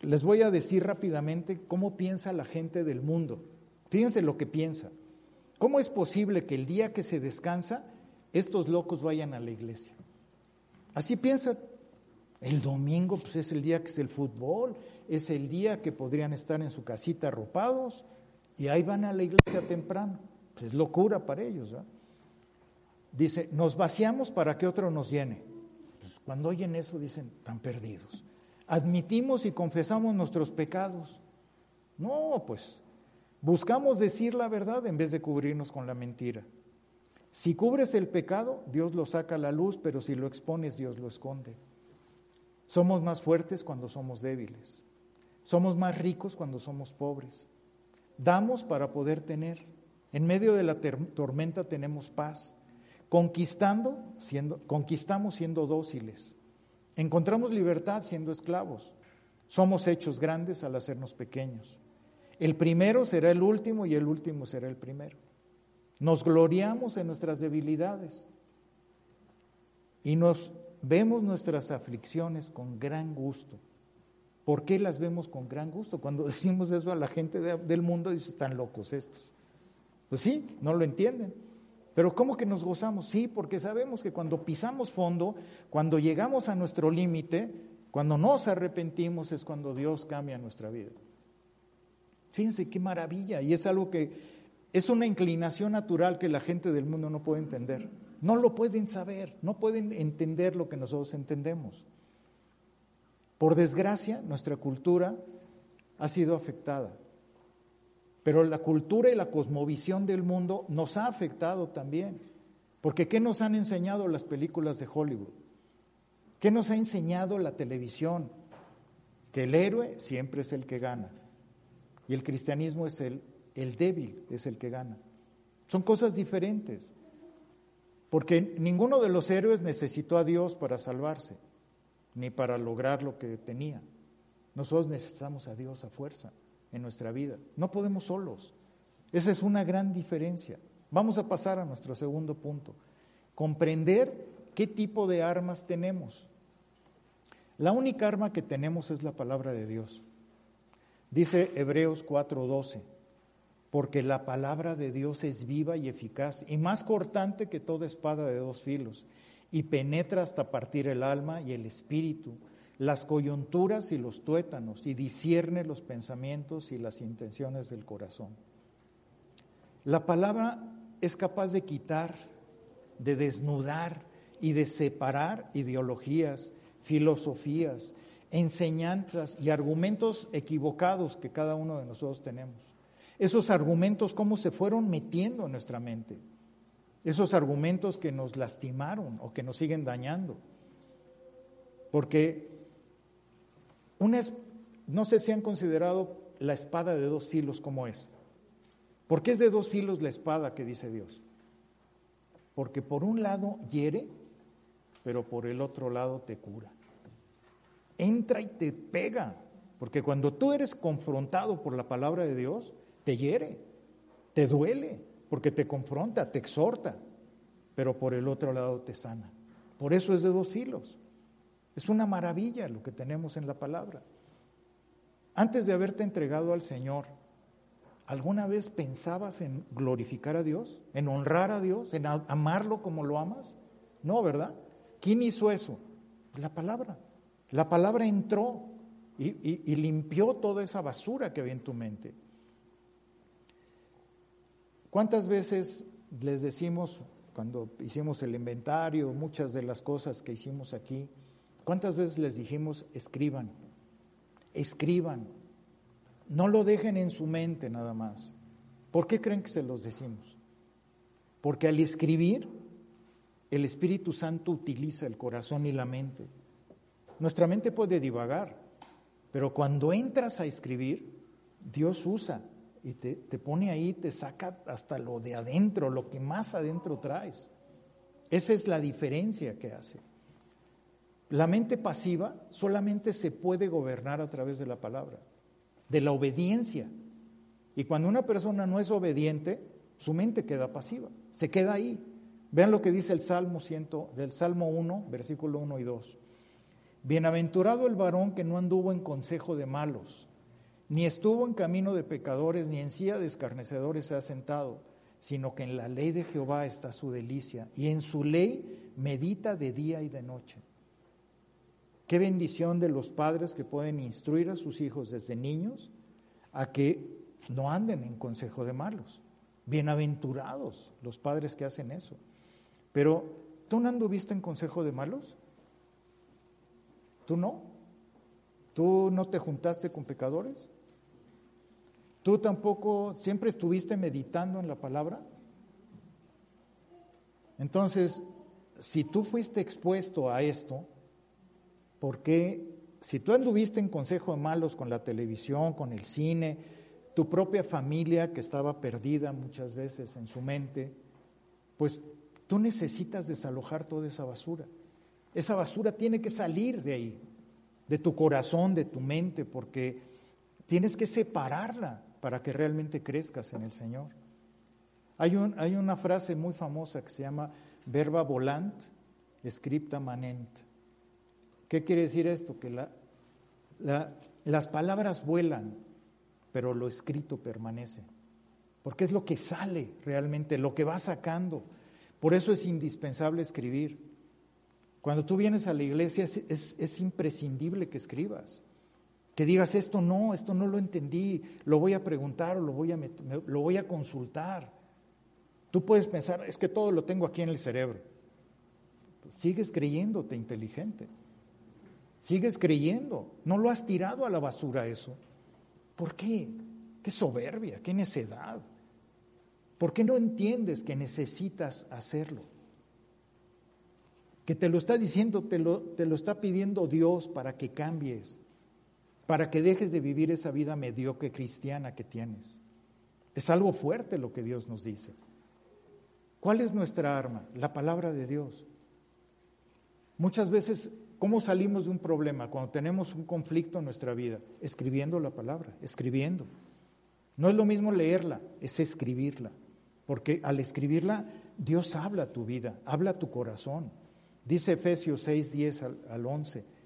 Les voy a decir rápidamente cómo piensa la gente del mundo. Fíjense lo que piensa. ¿Cómo es posible que el día que se descansa, estos locos vayan a la iglesia? Así piensan. El domingo pues, es el día que es el fútbol, es el día que podrían estar en su casita arropados y ahí van a la iglesia temprano. Pues, es locura para ellos. Dice, nos vaciamos para que otro nos llene. Pues cuando oyen eso dicen, están perdidos admitimos y confesamos nuestros pecados. No, pues buscamos decir la verdad en vez de cubrirnos con la mentira. Si cubres el pecado, Dios lo saca a la luz, pero si lo expones, Dios lo esconde. Somos más fuertes cuando somos débiles. Somos más ricos cuando somos pobres. Damos para poder tener. En medio de la tormenta tenemos paz. Conquistando, conquistamos siendo dóciles. Encontramos libertad siendo esclavos. Somos hechos grandes al hacernos pequeños. El primero será el último y el último será el primero. Nos gloriamos en nuestras debilidades. y nos vemos nuestras aflicciones con gran gusto. ¿Por qué las vemos con gran gusto? Cuando decimos eso a la gente del mundo, dice, están locos estos. Pues sí, no lo entienden. Pero ¿cómo que nos gozamos? Sí, porque sabemos que cuando pisamos fondo, cuando llegamos a nuestro límite, cuando nos arrepentimos es cuando Dios cambia nuestra vida. Fíjense qué maravilla. Y es algo que es una inclinación natural que la gente del mundo no puede entender. No lo pueden saber, no pueden entender lo que nosotros entendemos. Por desgracia, nuestra cultura ha sido afectada. Pero la cultura y la cosmovisión del mundo nos ha afectado también. Porque ¿qué nos han enseñado las películas de Hollywood? ¿Qué nos ha enseñado la televisión? Que el héroe siempre es el que gana. Y el cristianismo es el, el débil, es el que gana. Son cosas diferentes. Porque ninguno de los héroes necesitó a Dios para salvarse, ni para lograr lo que tenía. Nosotros necesitamos a Dios a fuerza en nuestra vida. No podemos solos. Esa es una gran diferencia. Vamos a pasar a nuestro segundo punto. Comprender qué tipo de armas tenemos. La única arma que tenemos es la palabra de Dios. Dice Hebreos 4:12 porque la palabra de Dios es viva y eficaz y más cortante que toda espada de dos filos y penetra hasta partir el alma y el espíritu, las coyunturas y los tuétanos y discierne los pensamientos y las intenciones del corazón. La palabra es capaz de quitar, de desnudar y de separar ideologías, filosofías, enseñanzas y argumentos equivocados que cada uno de nosotros tenemos esos argumentos, cómo se fueron metiendo en nuestra mente, esos argumentos que nos lastimaron o que nos siguen dañando. Porque una no sé si han considerado la espada de dos filos como es. ¿Por qué es de dos filos la espada que dice Dios? Porque por un lado hiere, pero por el otro lado te cura. Entra y te pega, porque cuando tú eres confrontado por la palabra de Dios, te hiere, te duele, porque te confronta, te exhorta, pero por el otro lado te sana. Por eso es de dos filos. Es una maravilla lo que tenemos en la palabra. Antes de haberte entregado al Señor, ¿alguna vez pensabas en glorificar a Dios, en honrar a Dios, en amarlo como lo amas? No, ¿verdad? ¿Quién hizo eso? La palabra. La palabra entró y, limpió toda esa basura que había en tu mente. ¿Cuántas veces les decimos, cuando hicimos el inventario, muchas de las cosas que hicimos aquí, cuántas veces les dijimos, escriban, escriban, no lo dejen en su mente nada más? ¿Por qué creen que se los decimos? Porque al escribir, el Espíritu Santo utiliza el corazón y la mente. Nuestra mente puede divagar, pero cuando entras a escribir, Dios usa y te, pone ahí, te saca hasta lo de adentro, lo que más adentro traes. Esa es la diferencia que hace. La mente pasiva solamente se puede gobernar a través de la palabra, de la obediencia. Y cuando una persona no es obediente, su mente queda pasiva, se queda ahí. Vean lo que dice el Salmo del Salmo 1, versículo 1 y 2. Bienaventurado el varón que no anduvo en consejo de malos ni estuvo en camino de pecadores, ni en silla de escarnecedores se ha sentado, sino que en la ley de Jehová está su delicia, y en su ley medita de día y de noche. Qué bendición de los padres que pueden instruir a sus hijos desde niños a que no anden en consejo de malos. Bienaventurados los padres que hacen eso. Pero, ¿tú no anduviste en consejo de malos? ¿Tú no? ¿Tú no te juntaste con pecadores? ¿Tú tampoco siempre estuviste meditando en la palabra? Entonces, si tú fuiste expuesto a esto, ¿por qué? Si tú anduviste en consejo de malos con la televisión, con el cine, tu propia familia que estaba perdida muchas veces en su mente, pues tú necesitas desalojar toda esa basura. Esa basura tiene que salir de ahí, de tu corazón, de tu mente, porque tienes que separarla para que realmente crezcas en el Señor. Hay, un, hay una frase muy famosa que se llama verba volant, scripta manent. ¿Qué quiere decir esto? Que las palabras vuelan, pero lo escrito permanece. Porque es lo que sale realmente, lo que va sacando. Por eso es indispensable escribir. Cuando tú vienes a la iglesia es, imprescindible que escribas. Que digas esto no, esto no lo entendí, lo voy a preguntar o lo voy a, lo voy a consultar. Tú puedes pensar, es que todo lo tengo aquí en el cerebro. Sigues creyéndote inteligente. Sigues creyendo. No lo has tirado a la basura eso. ¿Por qué? Qué soberbia, qué necedad. ¿Por qué no entiendes que necesitas hacerlo? Que te lo está diciendo, te lo, te lo está pidiendo Dios para que cambies, para que dejes de vivir esa vida mediocre cristiana que tienes. Es algo fuerte lo que Dios nos dice. ¿Cuál es nuestra arma? La palabra de Dios. Muchas veces, ¿cómo salimos de un problema cuando tenemos un conflicto en nuestra vida? Escribiendo la palabra, escribiendo. No es lo mismo leerla, es escribirla. Porque al escribirla, Dios habla tu vida, habla tu corazón. Dice Efesios 6, 10 al, 11.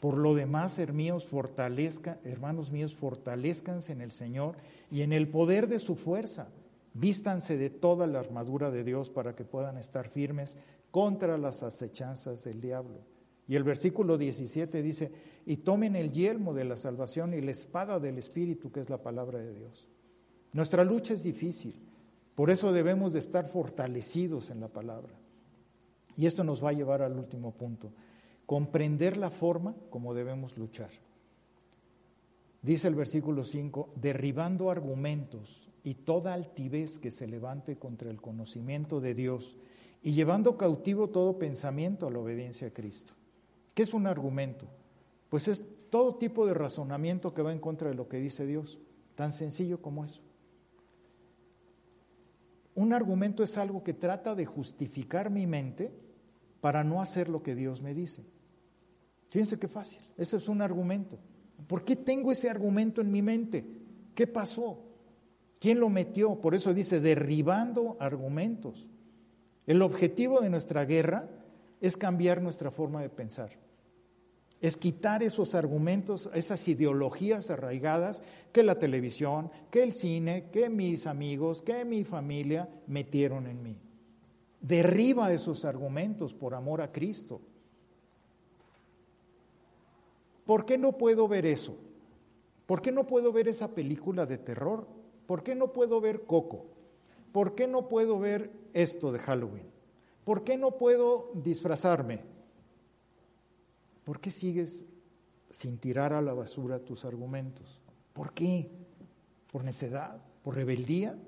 Por lo demás, hermanos, fortalezca, hermanos míos, fortalezcanse en el Señor y en el poder de su fuerza. Vístanse de toda la armadura de Dios para que puedan estar firmes contra las acechanzas del diablo. Y el versículo 17 dice, y tomen el yelmo de la salvación y la espada del Espíritu, que es la palabra de Dios. Nuestra lucha es difícil, por eso debemos de estar fortalecidos en la palabra. Y esto nos va a llevar al último punto, comprender la forma como debemos luchar. Dice el versículo 5, derribando argumentos y toda altivez que se levante contra el conocimiento de Dios y llevando cautivo todo pensamiento a la obediencia a Cristo. ¿Qué es un argumento? Pues es todo tipo de razonamiento que va en contra de lo que dice Dios, tan sencillo como eso. Un argumento es algo que trata de justificar mi mente para no hacer lo que Dios me dice. Fíjense qué fácil, eso es un argumento. ¿Por qué tengo ese argumento en mi mente? ¿Qué pasó? ¿Quién lo metió? Por eso dice, derribando argumentos. El objetivo de nuestra guerra es cambiar nuestra forma de pensar es quitar esos argumentos, esas ideologías arraigadas que la televisión, que el cine, que mis amigos, que mi familia metieron en mí. Derriba esos argumentos por amor a Cristo. ¿Por qué no puedo ver eso? ¿Por qué no puedo ver esa película de terror? ¿Por qué no puedo ver Coco? ¿Por qué no puedo ver esto de Halloween? ¿Por qué no puedo disfrazarme? ¿Por qué sigues sin tirar a la basura tus argumentos? ¿Por qué? ¿Por necedad? ¿Por rebeldía?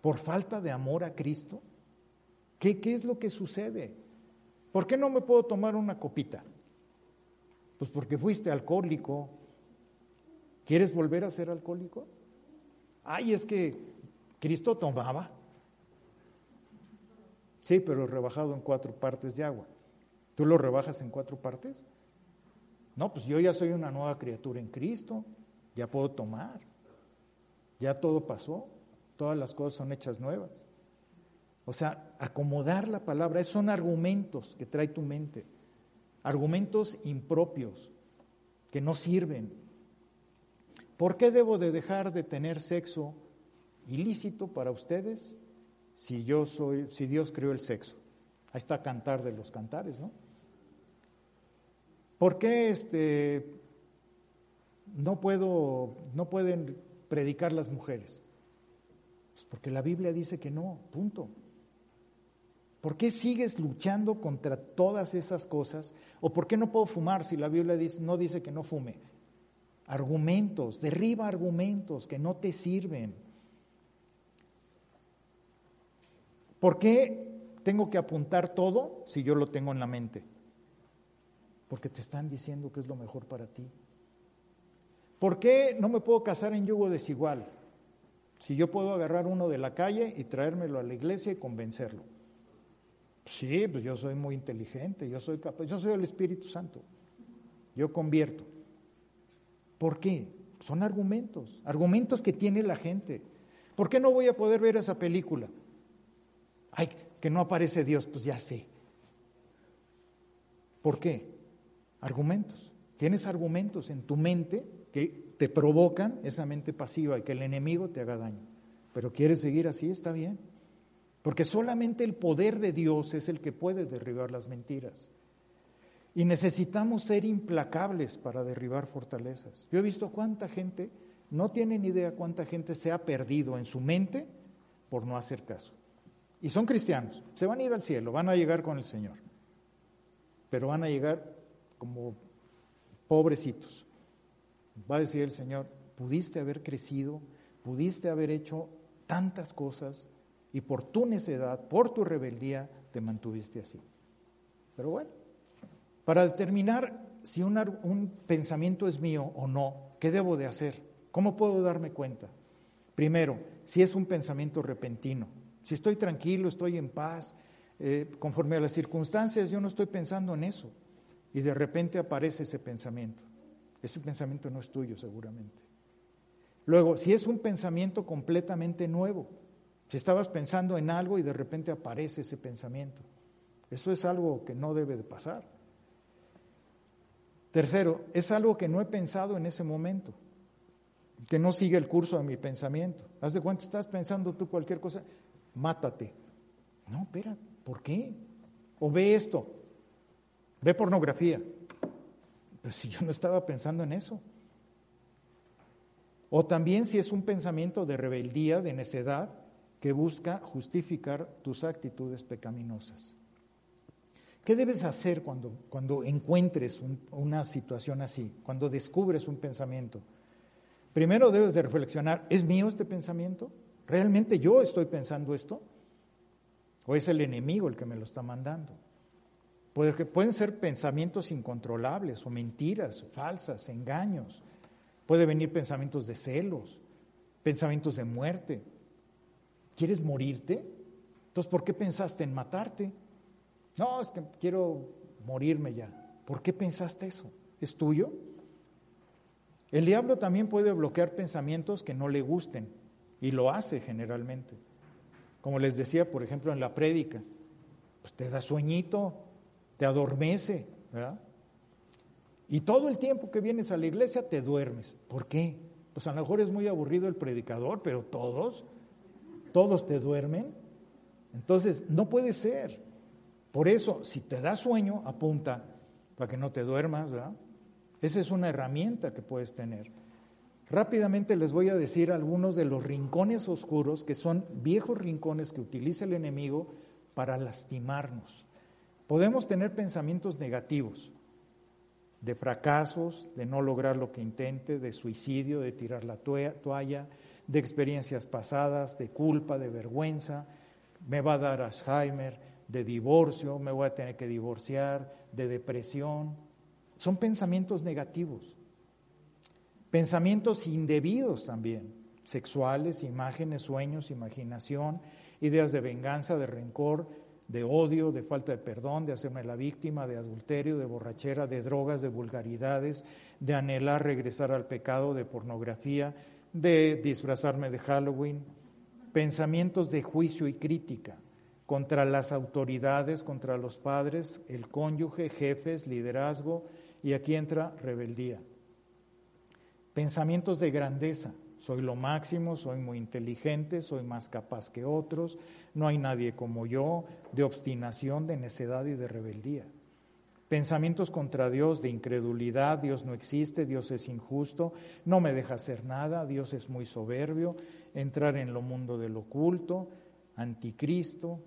¿Por falta de amor a Cristo? ¿Qué, qué es lo que sucede? ¿Por qué no me puedo tomar una copita? Pues porque fuiste alcohólico. ¿Quieres volver a ser alcohólico? Ay, es que Cristo tomaba. Sí, pero rebajado en cuatro partes de agua. ¿Tú lo rebajas en cuatro partes? No, pues yo ya soy una nueva criatura en Cristo, ya puedo tomar, ya todo pasó, todas las cosas son hechas nuevas. O sea, acomodar la palabra, son argumentos que trae tu mente, argumentos impropios, que no sirven. ¿Por qué debo de dejar de tener sexo ilícito para ustedes si yo soy, si Dios creó el sexo? Ahí está cantar de los cantares, ¿no? ¿Por qué este, no, puedo, no pueden predicar las mujeres? Pues porque la Biblia dice que no, punto. ¿Por qué sigues luchando contra todas esas cosas? ¿O por qué no puedo fumar si la Biblia no dice que no fume? Argumentos, derriba argumentos que no te sirven. ¿Por qué tengo que apuntar todo si yo lo tengo en la mente? Porque te están diciendo que es lo mejor para ti. ¿Por qué no me puedo casar en yugo desigual? Si yo puedo agarrar uno de la calle y traérmelo a la iglesia y convencerlo. Sí, pues yo soy muy inteligente, yo soy capaz, yo soy el Espíritu Santo. Yo convierto. ¿Por qué? Son argumentos, argumentos que tiene la gente. ¿Por qué no voy a poder ver esa película? Ay, que no aparece Dios, pues ya sé. ¿Por qué? Argumentos. Tienes argumentos en tu mente que te provocan esa mente pasiva y que el enemigo te haga daño. Pero quieres seguir así, está bien. Porque solamente el poder de Dios es el que puede derribar las mentiras. Y necesitamos ser implacables para derribar fortalezas. Yo he visto cuánta gente, no tienen idea cuánta gente se ha perdido en su mente por no hacer caso. Y son cristianos, se van a ir al cielo, van a llegar con el Señor, pero van a llegar como pobrecitos. Va a decir el Señor, pudiste haber crecido, pudiste haber hecho tantas cosas y por tu necedad, por tu rebeldía, te mantuviste así. Pero bueno, para determinar si un, pensamiento es mío o no, ¿qué debo de hacer? ¿Cómo puedo darme cuenta? Primero, si es un pensamiento repentino, si estoy tranquilo, estoy en paz, eh, conforme a las circunstancias, yo no estoy pensando en eso. Y de repente aparece ese pensamiento. Ese pensamiento no es tuyo seguramente. Luego, si es un pensamiento completamente nuevo, si estabas pensando en algo y de repente aparece ese pensamiento, eso es algo que no debe de pasar. Tercero, es algo que no he pensado en ese momento, que no sigue el curso de mi pensamiento. Haz de cuenta, estás pensando tú cualquier cosa, mátate. No, espera, ¿por qué? O ve esto, ve pornografía. Pero si yo no estaba pensando en eso. O también si es un pensamiento de rebeldía, de necedad, que busca justificar tus actitudes pecaminosas. ¿Qué debes hacer cuando, cuando encuentres una situación así, cuando descubres un pensamiento? Primero debes de reflexionar, ¿es mío este pensamiento? ¿Realmente yo estoy pensando esto? ¿O es el enemigo el que me lo está mandando? Porque pueden ser pensamientos incontrolables o mentiras falsas, engaños. Puede venir pensamientos de celos, pensamientos de muerte. ¿Quieres morirte? Entonces, ¿por qué pensaste en matarte? No, es que quiero morirme ya. ¿Por qué pensaste eso? ¿Es tuyo? El diablo también puede bloquear pensamientos que no le gusten y lo hace generalmente. Como les decía, por ejemplo, en la prédica, pues te da sueñito, te adormece, ¿verdad? Y todo el tiempo que vienes a la iglesia te duermes. ¿Por qué? Pues a lo mejor es muy aburrido el predicador, pero todos, todos te duermen. Entonces, no puede ser. Por eso, si te da sueño, apunta para que no te duermas, ¿verdad? Esa es una herramienta que puedes tener. Rápidamente les voy a decir algunos de los rincones oscuros que son viejos rincones que utiliza el enemigo para lastimarnos. Podemos tener pensamientos negativos, de fracasos, de no lograr lo que intente, de suicidio, de tirar la toalla, de experiencias pasadas, de culpa, de vergüenza, me va a dar Alzheimer, de divorcio, me voy a tener que divorciar, de depresión. Son pensamientos negativos. Pensamientos indebidos también, sexuales, imágenes, sueños, imaginación, ideas de venganza, de rencor, de odio, de falta de perdón, de hacerme la víctima, de adulterio, de borrachera, de drogas, de vulgaridades, de anhelar regresar al pecado, de pornografía, de disfrazarme de Halloween, pensamientos de juicio y crítica, contra las autoridades, contra los padres, el cónyuge, jefes, liderazgo, y aquí entra rebeldía. Pensamientos de grandeza, soy lo máximo, soy muy inteligente, soy más capaz que otros, no hay nadie como yo, de obstinación, de necedad y de rebeldía. Pensamientos contra Dios, de incredulidad, Dios no existe, Dios es injusto, no me deja hacer nada, Dios es muy soberbio, entrar en lo mundo del oculto, anticristo,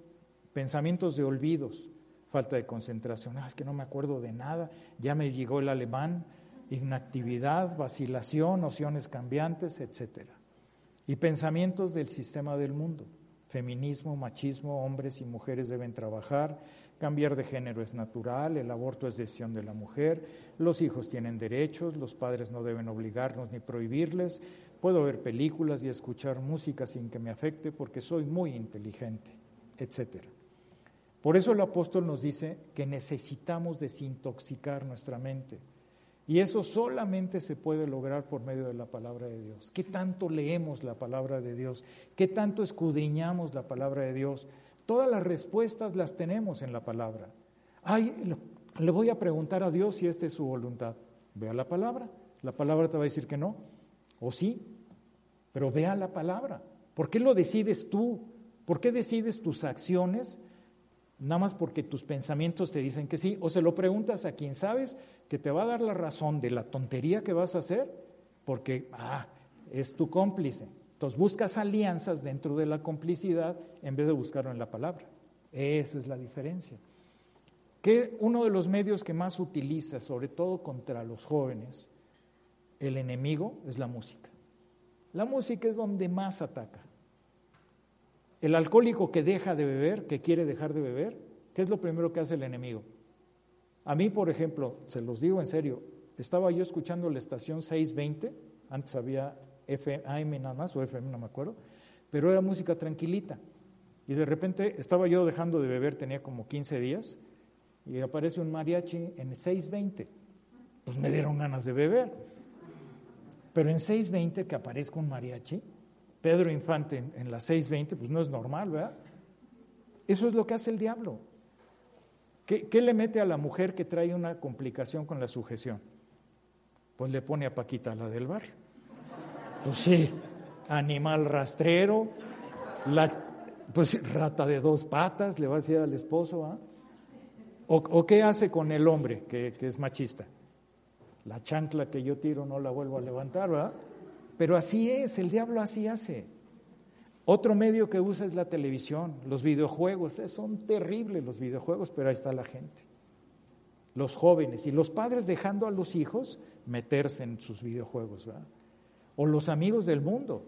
pensamientos de olvidos, falta de concentración, ah, es que no me acuerdo de nada, ya me llegó el alemán, inactividad, vacilación, nociones cambiantes, etc. Y pensamientos del sistema del mundo, feminismo, machismo, hombres y mujeres deben trabajar, cambiar de género es natural, el aborto es decisión de la mujer, los hijos tienen derechos, los padres no deben obligarnos ni prohibirles, puedo ver películas y escuchar música sin que me afecte porque soy muy inteligente, etcétera. Por eso el apóstol nos dice que necesitamos desintoxicar nuestra mente. Y eso solamente se puede lograr por medio de la palabra de Dios. ¿Qué tanto leemos la palabra de Dios? ¿Qué tanto escudriñamos la palabra de Dios? Todas las respuestas las tenemos en la palabra. Ay, le voy a preguntar a Dios si esta es su voluntad. Vea la palabra. La palabra te va a decir que no, o sí, pero vea la palabra. ¿Por qué lo decides tú? ¿Por qué decides tus acciones? Nada más porque tus pensamientos te dicen que sí. O se lo preguntas a quien sabes que te va a dar la razón de la tontería que vas a hacer, porque, ah, es tu cómplice. Entonces buscas alianzas dentro de la complicidad en vez de buscarlo en la palabra. Esa es la diferencia. Que uno de los medios que más utiliza, sobre todo contra los jóvenes, el enemigo es la música. La música es donde más ataca. El alcohólico que deja de beber, que quiere dejar de beber, ¿qué es lo primero que hace el enemigo? A mí, por ejemplo, se los digo en serio, estaba yo escuchando la estación 620, antes había FM nada más, o FM no me acuerdo, pero era música tranquilita. Y de repente estaba yo dejando de beber, tenía como 15 días, y aparece un mariachi en 620. Pues me dieron ganas de beber. Pero en 620 que aparezca un mariachi, Pedro Infante en, en las 620, pues no es normal, ¿verdad? Eso es lo que hace el diablo. ¿Qué, ¿Qué, le mete a la mujer que trae una complicación con la sujeción? Pues le pone a Paquita, la del barrio. Pues sí, animal rastrero, la, pues rata de dos patas, le va a decir al esposo, ¿ah? O, qué hace con el hombre que, que es machista? La chancla que yo tiro no la vuelvo a levantar, ¿verdad? Pero así es, el diablo así hace. Otro medio que usa es la televisión, los videojuegos. Eh, son terribles los videojuegos, pero ahí está la gente. Los jóvenes y los padres dejando a los hijos meterse en sus videojuegos, ¿verdad? O los amigos del mundo,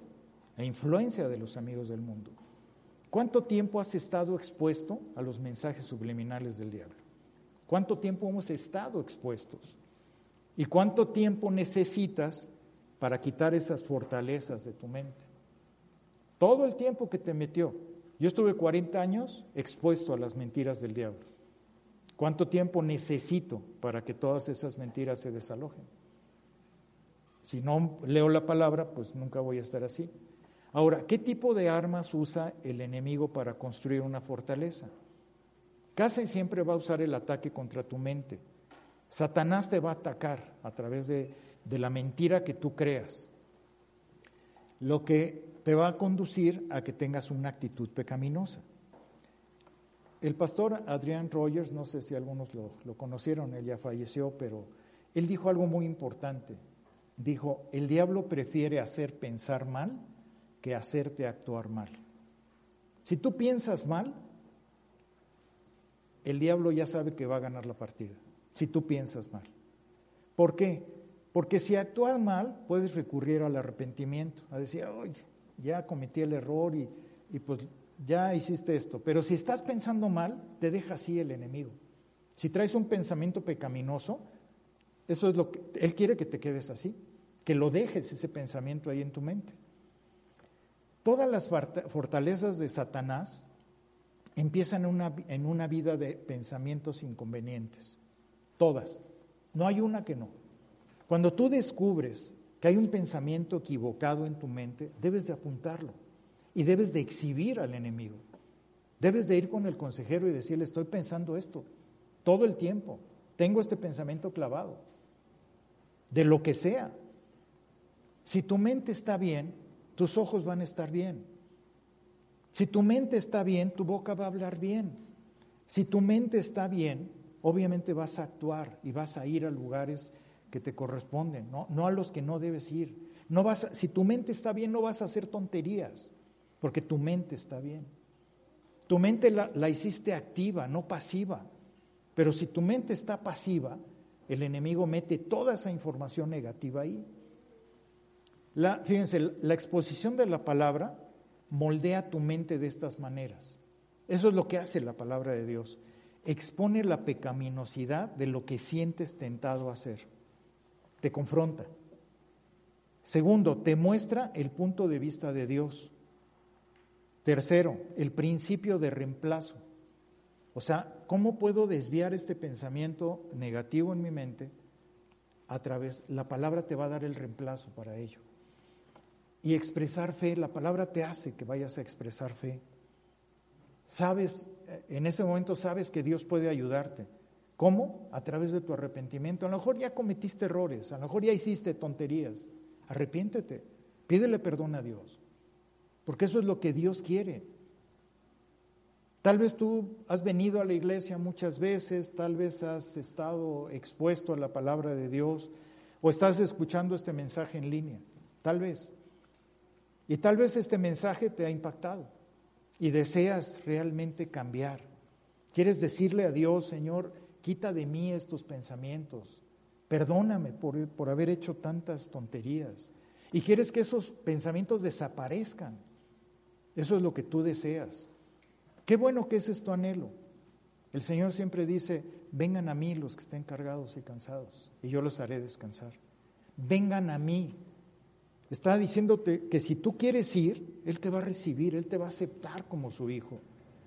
la influencia de los amigos del mundo. ¿Cuánto tiempo has estado expuesto a los mensajes subliminales del diablo? ¿Cuánto tiempo hemos estado expuestos? ¿Y cuánto tiempo necesitas para quitar esas fortalezas de tu mente? Todo el tiempo que te metió. Yo estuve 40 años expuesto a las mentiras del diablo. ¿Cuánto tiempo necesito para que todas esas mentiras se desalojen? Si no leo la palabra, pues nunca voy a estar así. Ahora, ¿qué tipo de armas usa el enemigo para construir una fortaleza? Casi siempre va a usar el ataque contra tu mente. Satanás te va a atacar a través de, la mentira que tú creas, lo que te va a conducir a que tengas una actitud pecaminosa. El pastor Adrian Rogers, no sé si algunos lo, lo conocieron, él ya falleció, pero él dijo algo muy importante. Dijo, el diablo prefiere hacer pensar mal que hacerte actuar mal. Si tú piensas mal, el diablo ya sabe que va a ganar la partida si tú piensas mal. ¿Por qué? Porque si actúas mal, puedes recurrir al arrepentimiento, a decir, oye, ya cometí el error y, y pues ya hiciste esto. Pero si estás pensando mal, te deja así el enemigo. Si traes un pensamiento pecaminoso, eso es lo que él quiere que te quedes así, que lo dejes ese pensamiento ahí en tu mente. Todas las fortalezas de Satanás empiezan una, en una vida de pensamientos inconvenientes. Todas. No hay una que no. Cuando tú descubres que hay un pensamiento equivocado en tu mente, debes de apuntarlo y debes de exhibir al enemigo. Debes de ir con el consejero y decirle, estoy pensando esto todo el tiempo. Tengo este pensamiento clavado. De lo que sea. Si tu mente está bien, tus ojos van a estar bien. Si tu mente está bien, tu boca va a hablar bien. Si tu mente está bien, obviamente vas a actuar y vas a ir a lugares que te corresponden, no, a los que no debes ir. No vas si tu mente está bien, no vas a hacer tonterías, porque tu mente está bien. Tu mente la hiciste activa, no pasiva. Pero si tu mente está pasiva, el enemigo mete toda esa información negativa ahí. La, fíjense, la exposición de la palabra moldea tu mente de estas maneras. Eso es lo que hace la palabra de Dios expone la pecaminosidad de lo que sientes tentado a hacer. Te confronta. Segundo, te muestra el punto de vista de Dios. Tercero, el principio de reemplazo. O sea, ¿cómo puedo desviar este pensamiento negativo en mi mente? A través, la palabra te va a dar el reemplazo para ello. Y expresar fe, la palabra te hace que vayas a expresar fe. Sabes, en ese momento sabes que Dios puede ayudarte ¿Cómo? A través de tu arrepentimiento. A lo mejor ya cometiste errores, a lo mejor ya hiciste tonterías. Arrepiéntete, pídele perdón a Dios, porque eso es lo que Dios quiere. Tal vez tú has venido a la iglesia muchas veces, tal vez has estado expuesto a la palabra de Dios o estás escuchando este mensaje en línea, tal vez. Y tal vez este mensaje te ha impactado y deseas realmente cambiar. Quieres decirle a Dios, Señor, quita de mí estos pensamientos, perdóname por, por haber hecho tantas tonterías. Y quieres que esos pensamientos desaparezcan. Eso es lo que tú deseas. Qué bueno que es tu anhelo. El Señor siempre dice, vengan a mí los que estén cargados y cansados, y yo los haré descansar. Vengan a mí. Está diciéndote que si tú quieres ir, Él te va a recibir, Él te va a aceptar como su hijo,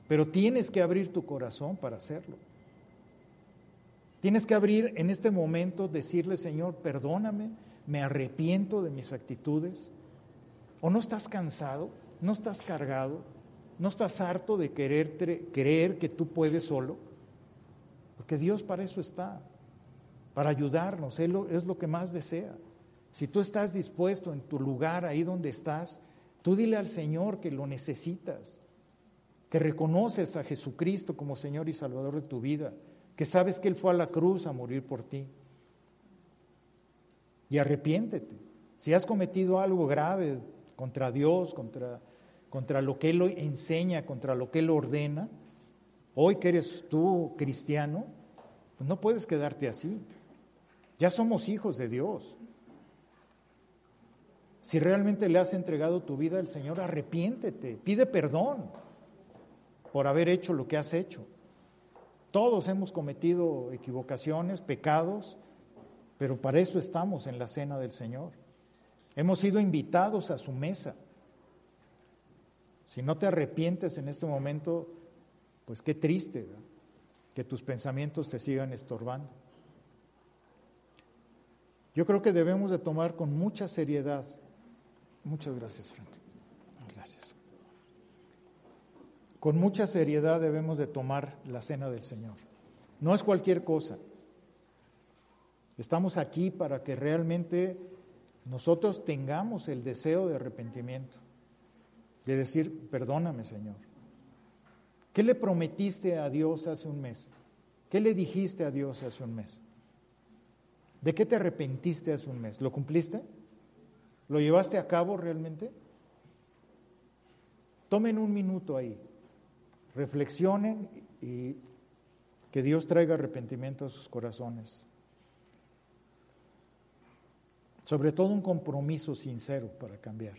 pero tienes que abrir tu corazón para hacerlo. Tienes que abrir en este momento, decirle, Señor, perdóname, me arrepiento de mis actitudes. ¿O no estás cansado? ¿No estás cargado? ¿No estás harto de querer creer que tú puedes solo? Porque Dios para eso está, para ayudarnos, Él es lo que más desea. Si tú estás dispuesto en tu lugar, ahí donde estás, tú dile al Señor que lo necesitas, que reconoces a Jesucristo como Señor y Salvador de tu vida, que sabes que Él fue a la cruz a morir por ti. Y arrepiéntete. Si has cometido algo grave contra Dios, contra contra lo que Él enseña, contra lo que Él ordena, hoy que eres tú cristiano, pues no puedes quedarte así. Ya somos hijos de Dios. Si realmente le has entregado tu vida al Señor, arrepiéntete, pide perdón por haber hecho lo que has hecho. Todos hemos cometido equivocaciones, pecados, pero para eso estamos en la cena del Señor. Hemos sido invitados a su mesa. Si no te arrepientes en este momento, pues qué triste que tus pensamientos te sigan estorbando. Yo creo que debemos de tomar con mucha seriedad. Muchas gracias, Frank. Gracias. Con mucha seriedad debemos de tomar la cena del Señor. No es cualquier cosa. Estamos aquí para que realmente nosotros tengamos el deseo de arrepentimiento de decir, perdóname Señor. ¿Qué le prometiste a Dios hace un mes? ¿Qué le dijiste a Dios hace un mes? ¿De qué te arrepentiste hace un mes? ¿Lo cumpliste? ¿Lo llevaste a cabo realmente? Tomen un minuto ahí, reflexionen y que Dios traiga arrepentimiento a sus corazones. Sobre todo un compromiso sincero para cambiar.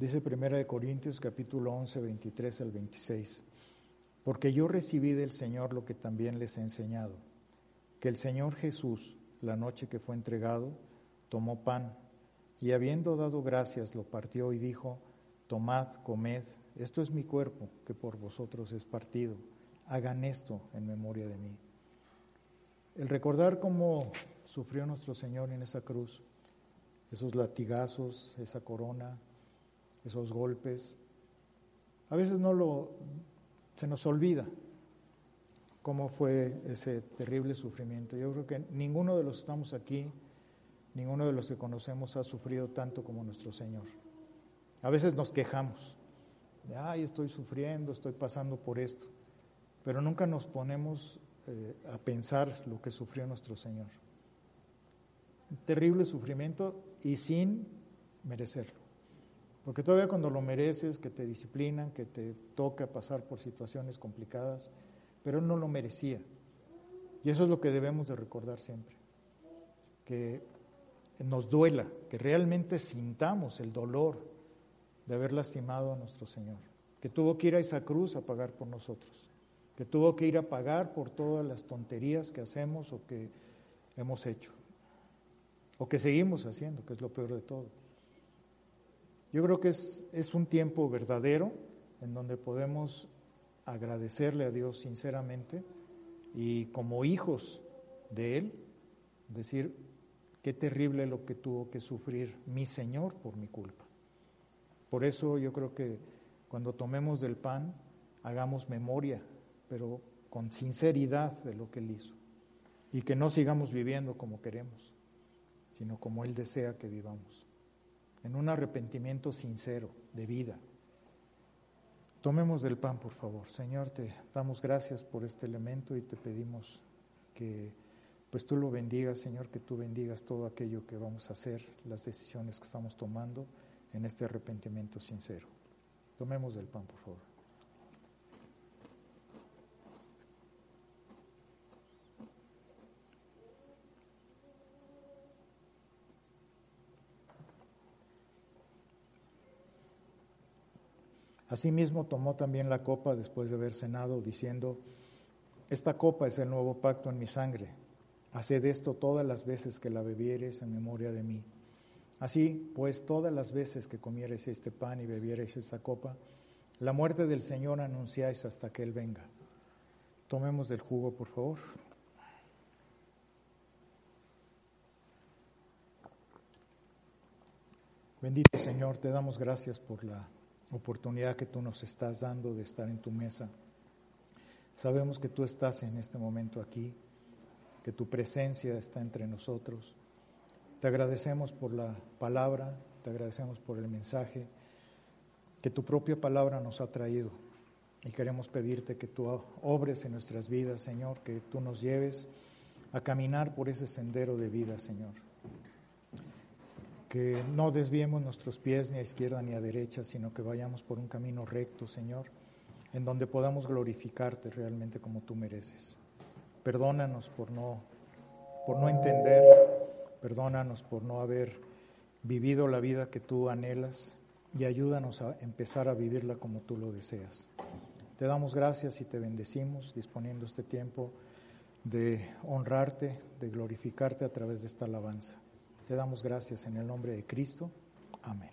Dice Primera de Corintios capítulo 11, 23 al 26. Porque yo recibí del Señor lo que también les he enseñado, que el Señor Jesús, la noche que fue entregado, tomó pan y habiendo dado gracias lo partió y dijo, tomad, comed, esto es mi cuerpo que por vosotros es partido, hagan esto en memoria de mí. El recordar cómo sufrió nuestro Señor en esa cruz, esos latigazos, esa corona, esos golpes. A veces no lo se nos olvida cómo fue ese terrible sufrimiento. Yo creo que ninguno de los que estamos aquí, ninguno de los que conocemos ha sufrido tanto como nuestro Señor. A veces nos quejamos de, ay, estoy sufriendo, estoy pasando por esto, pero nunca nos ponemos eh, a pensar lo que sufrió nuestro Señor. Terrible sufrimiento y sin merecerlo. Porque todavía cuando lo mereces, que te disciplinan, que te toca pasar por situaciones complicadas, pero él no lo merecía. Y eso es lo que debemos de recordar siempre, que nos duela, que realmente sintamos el dolor de haber lastimado a nuestro Señor, que tuvo que ir a esa cruz a pagar por nosotros, que tuvo que ir a pagar por todas las tonterías que hacemos o que hemos hecho, o que seguimos haciendo, que es lo peor de todo. Yo creo que es, es un tiempo verdadero en donde podemos agradecerle a Dios sinceramente y como hijos de Él, decir, qué terrible lo que tuvo que sufrir mi Señor por mi culpa. Por eso yo creo que cuando tomemos del pan, hagamos memoria, pero con sinceridad de lo que Él hizo. Y que no sigamos viviendo como queremos, sino como Él desea que vivamos. En un arrepentimiento sincero de vida. Tomemos del pan, por favor. Señor, te damos gracias por este elemento y te pedimos que pues tú lo bendigas, Señor, que tú bendigas todo aquello que vamos a hacer, las decisiones que estamos tomando en este arrepentimiento sincero. Tomemos del pan, por favor. Asimismo tomó también la copa después de haber cenado, diciendo, esta copa es el nuevo pacto en mi sangre Haced esto todas las veces que la bebieres en memoria de mí. Así, pues, todas las veces que comieres este pan y bebieres esta copa, la muerte del Señor anunciáis hasta que Él venga. Tomemos del jugo, por favor. Bendito Señor, te damos gracias por la oportunidad que tú nos estás dando de estar en tu mesa. Sabemos que tú estás en este momento aquí que tu presencia está entre nosotros. Te agradecemos por la palabra, te agradecemos por el mensaje que tu propia palabra nos ha traído. Y queremos pedirte que tú obres en nuestras vidas, Señor, que tú nos lleves a caminar por ese sendero de vida, Señor. Que no desviemos nuestros pies ni a izquierda ni a derecha, sino que vayamos por un camino recto, Señor, en donde podamos glorificarte realmente como tú mereces. Perdónanos por no, por no entender, perdónanos por no haber vivido la vida que tú anhelas y ayúdanos a empezar a vivirla como tú lo deseas. Te damos gracias y te bendecimos disponiendo este tiempo de honrarte, de glorificarte a través de esta alabanza. Te damos gracias en el nombre de Cristo. Amén.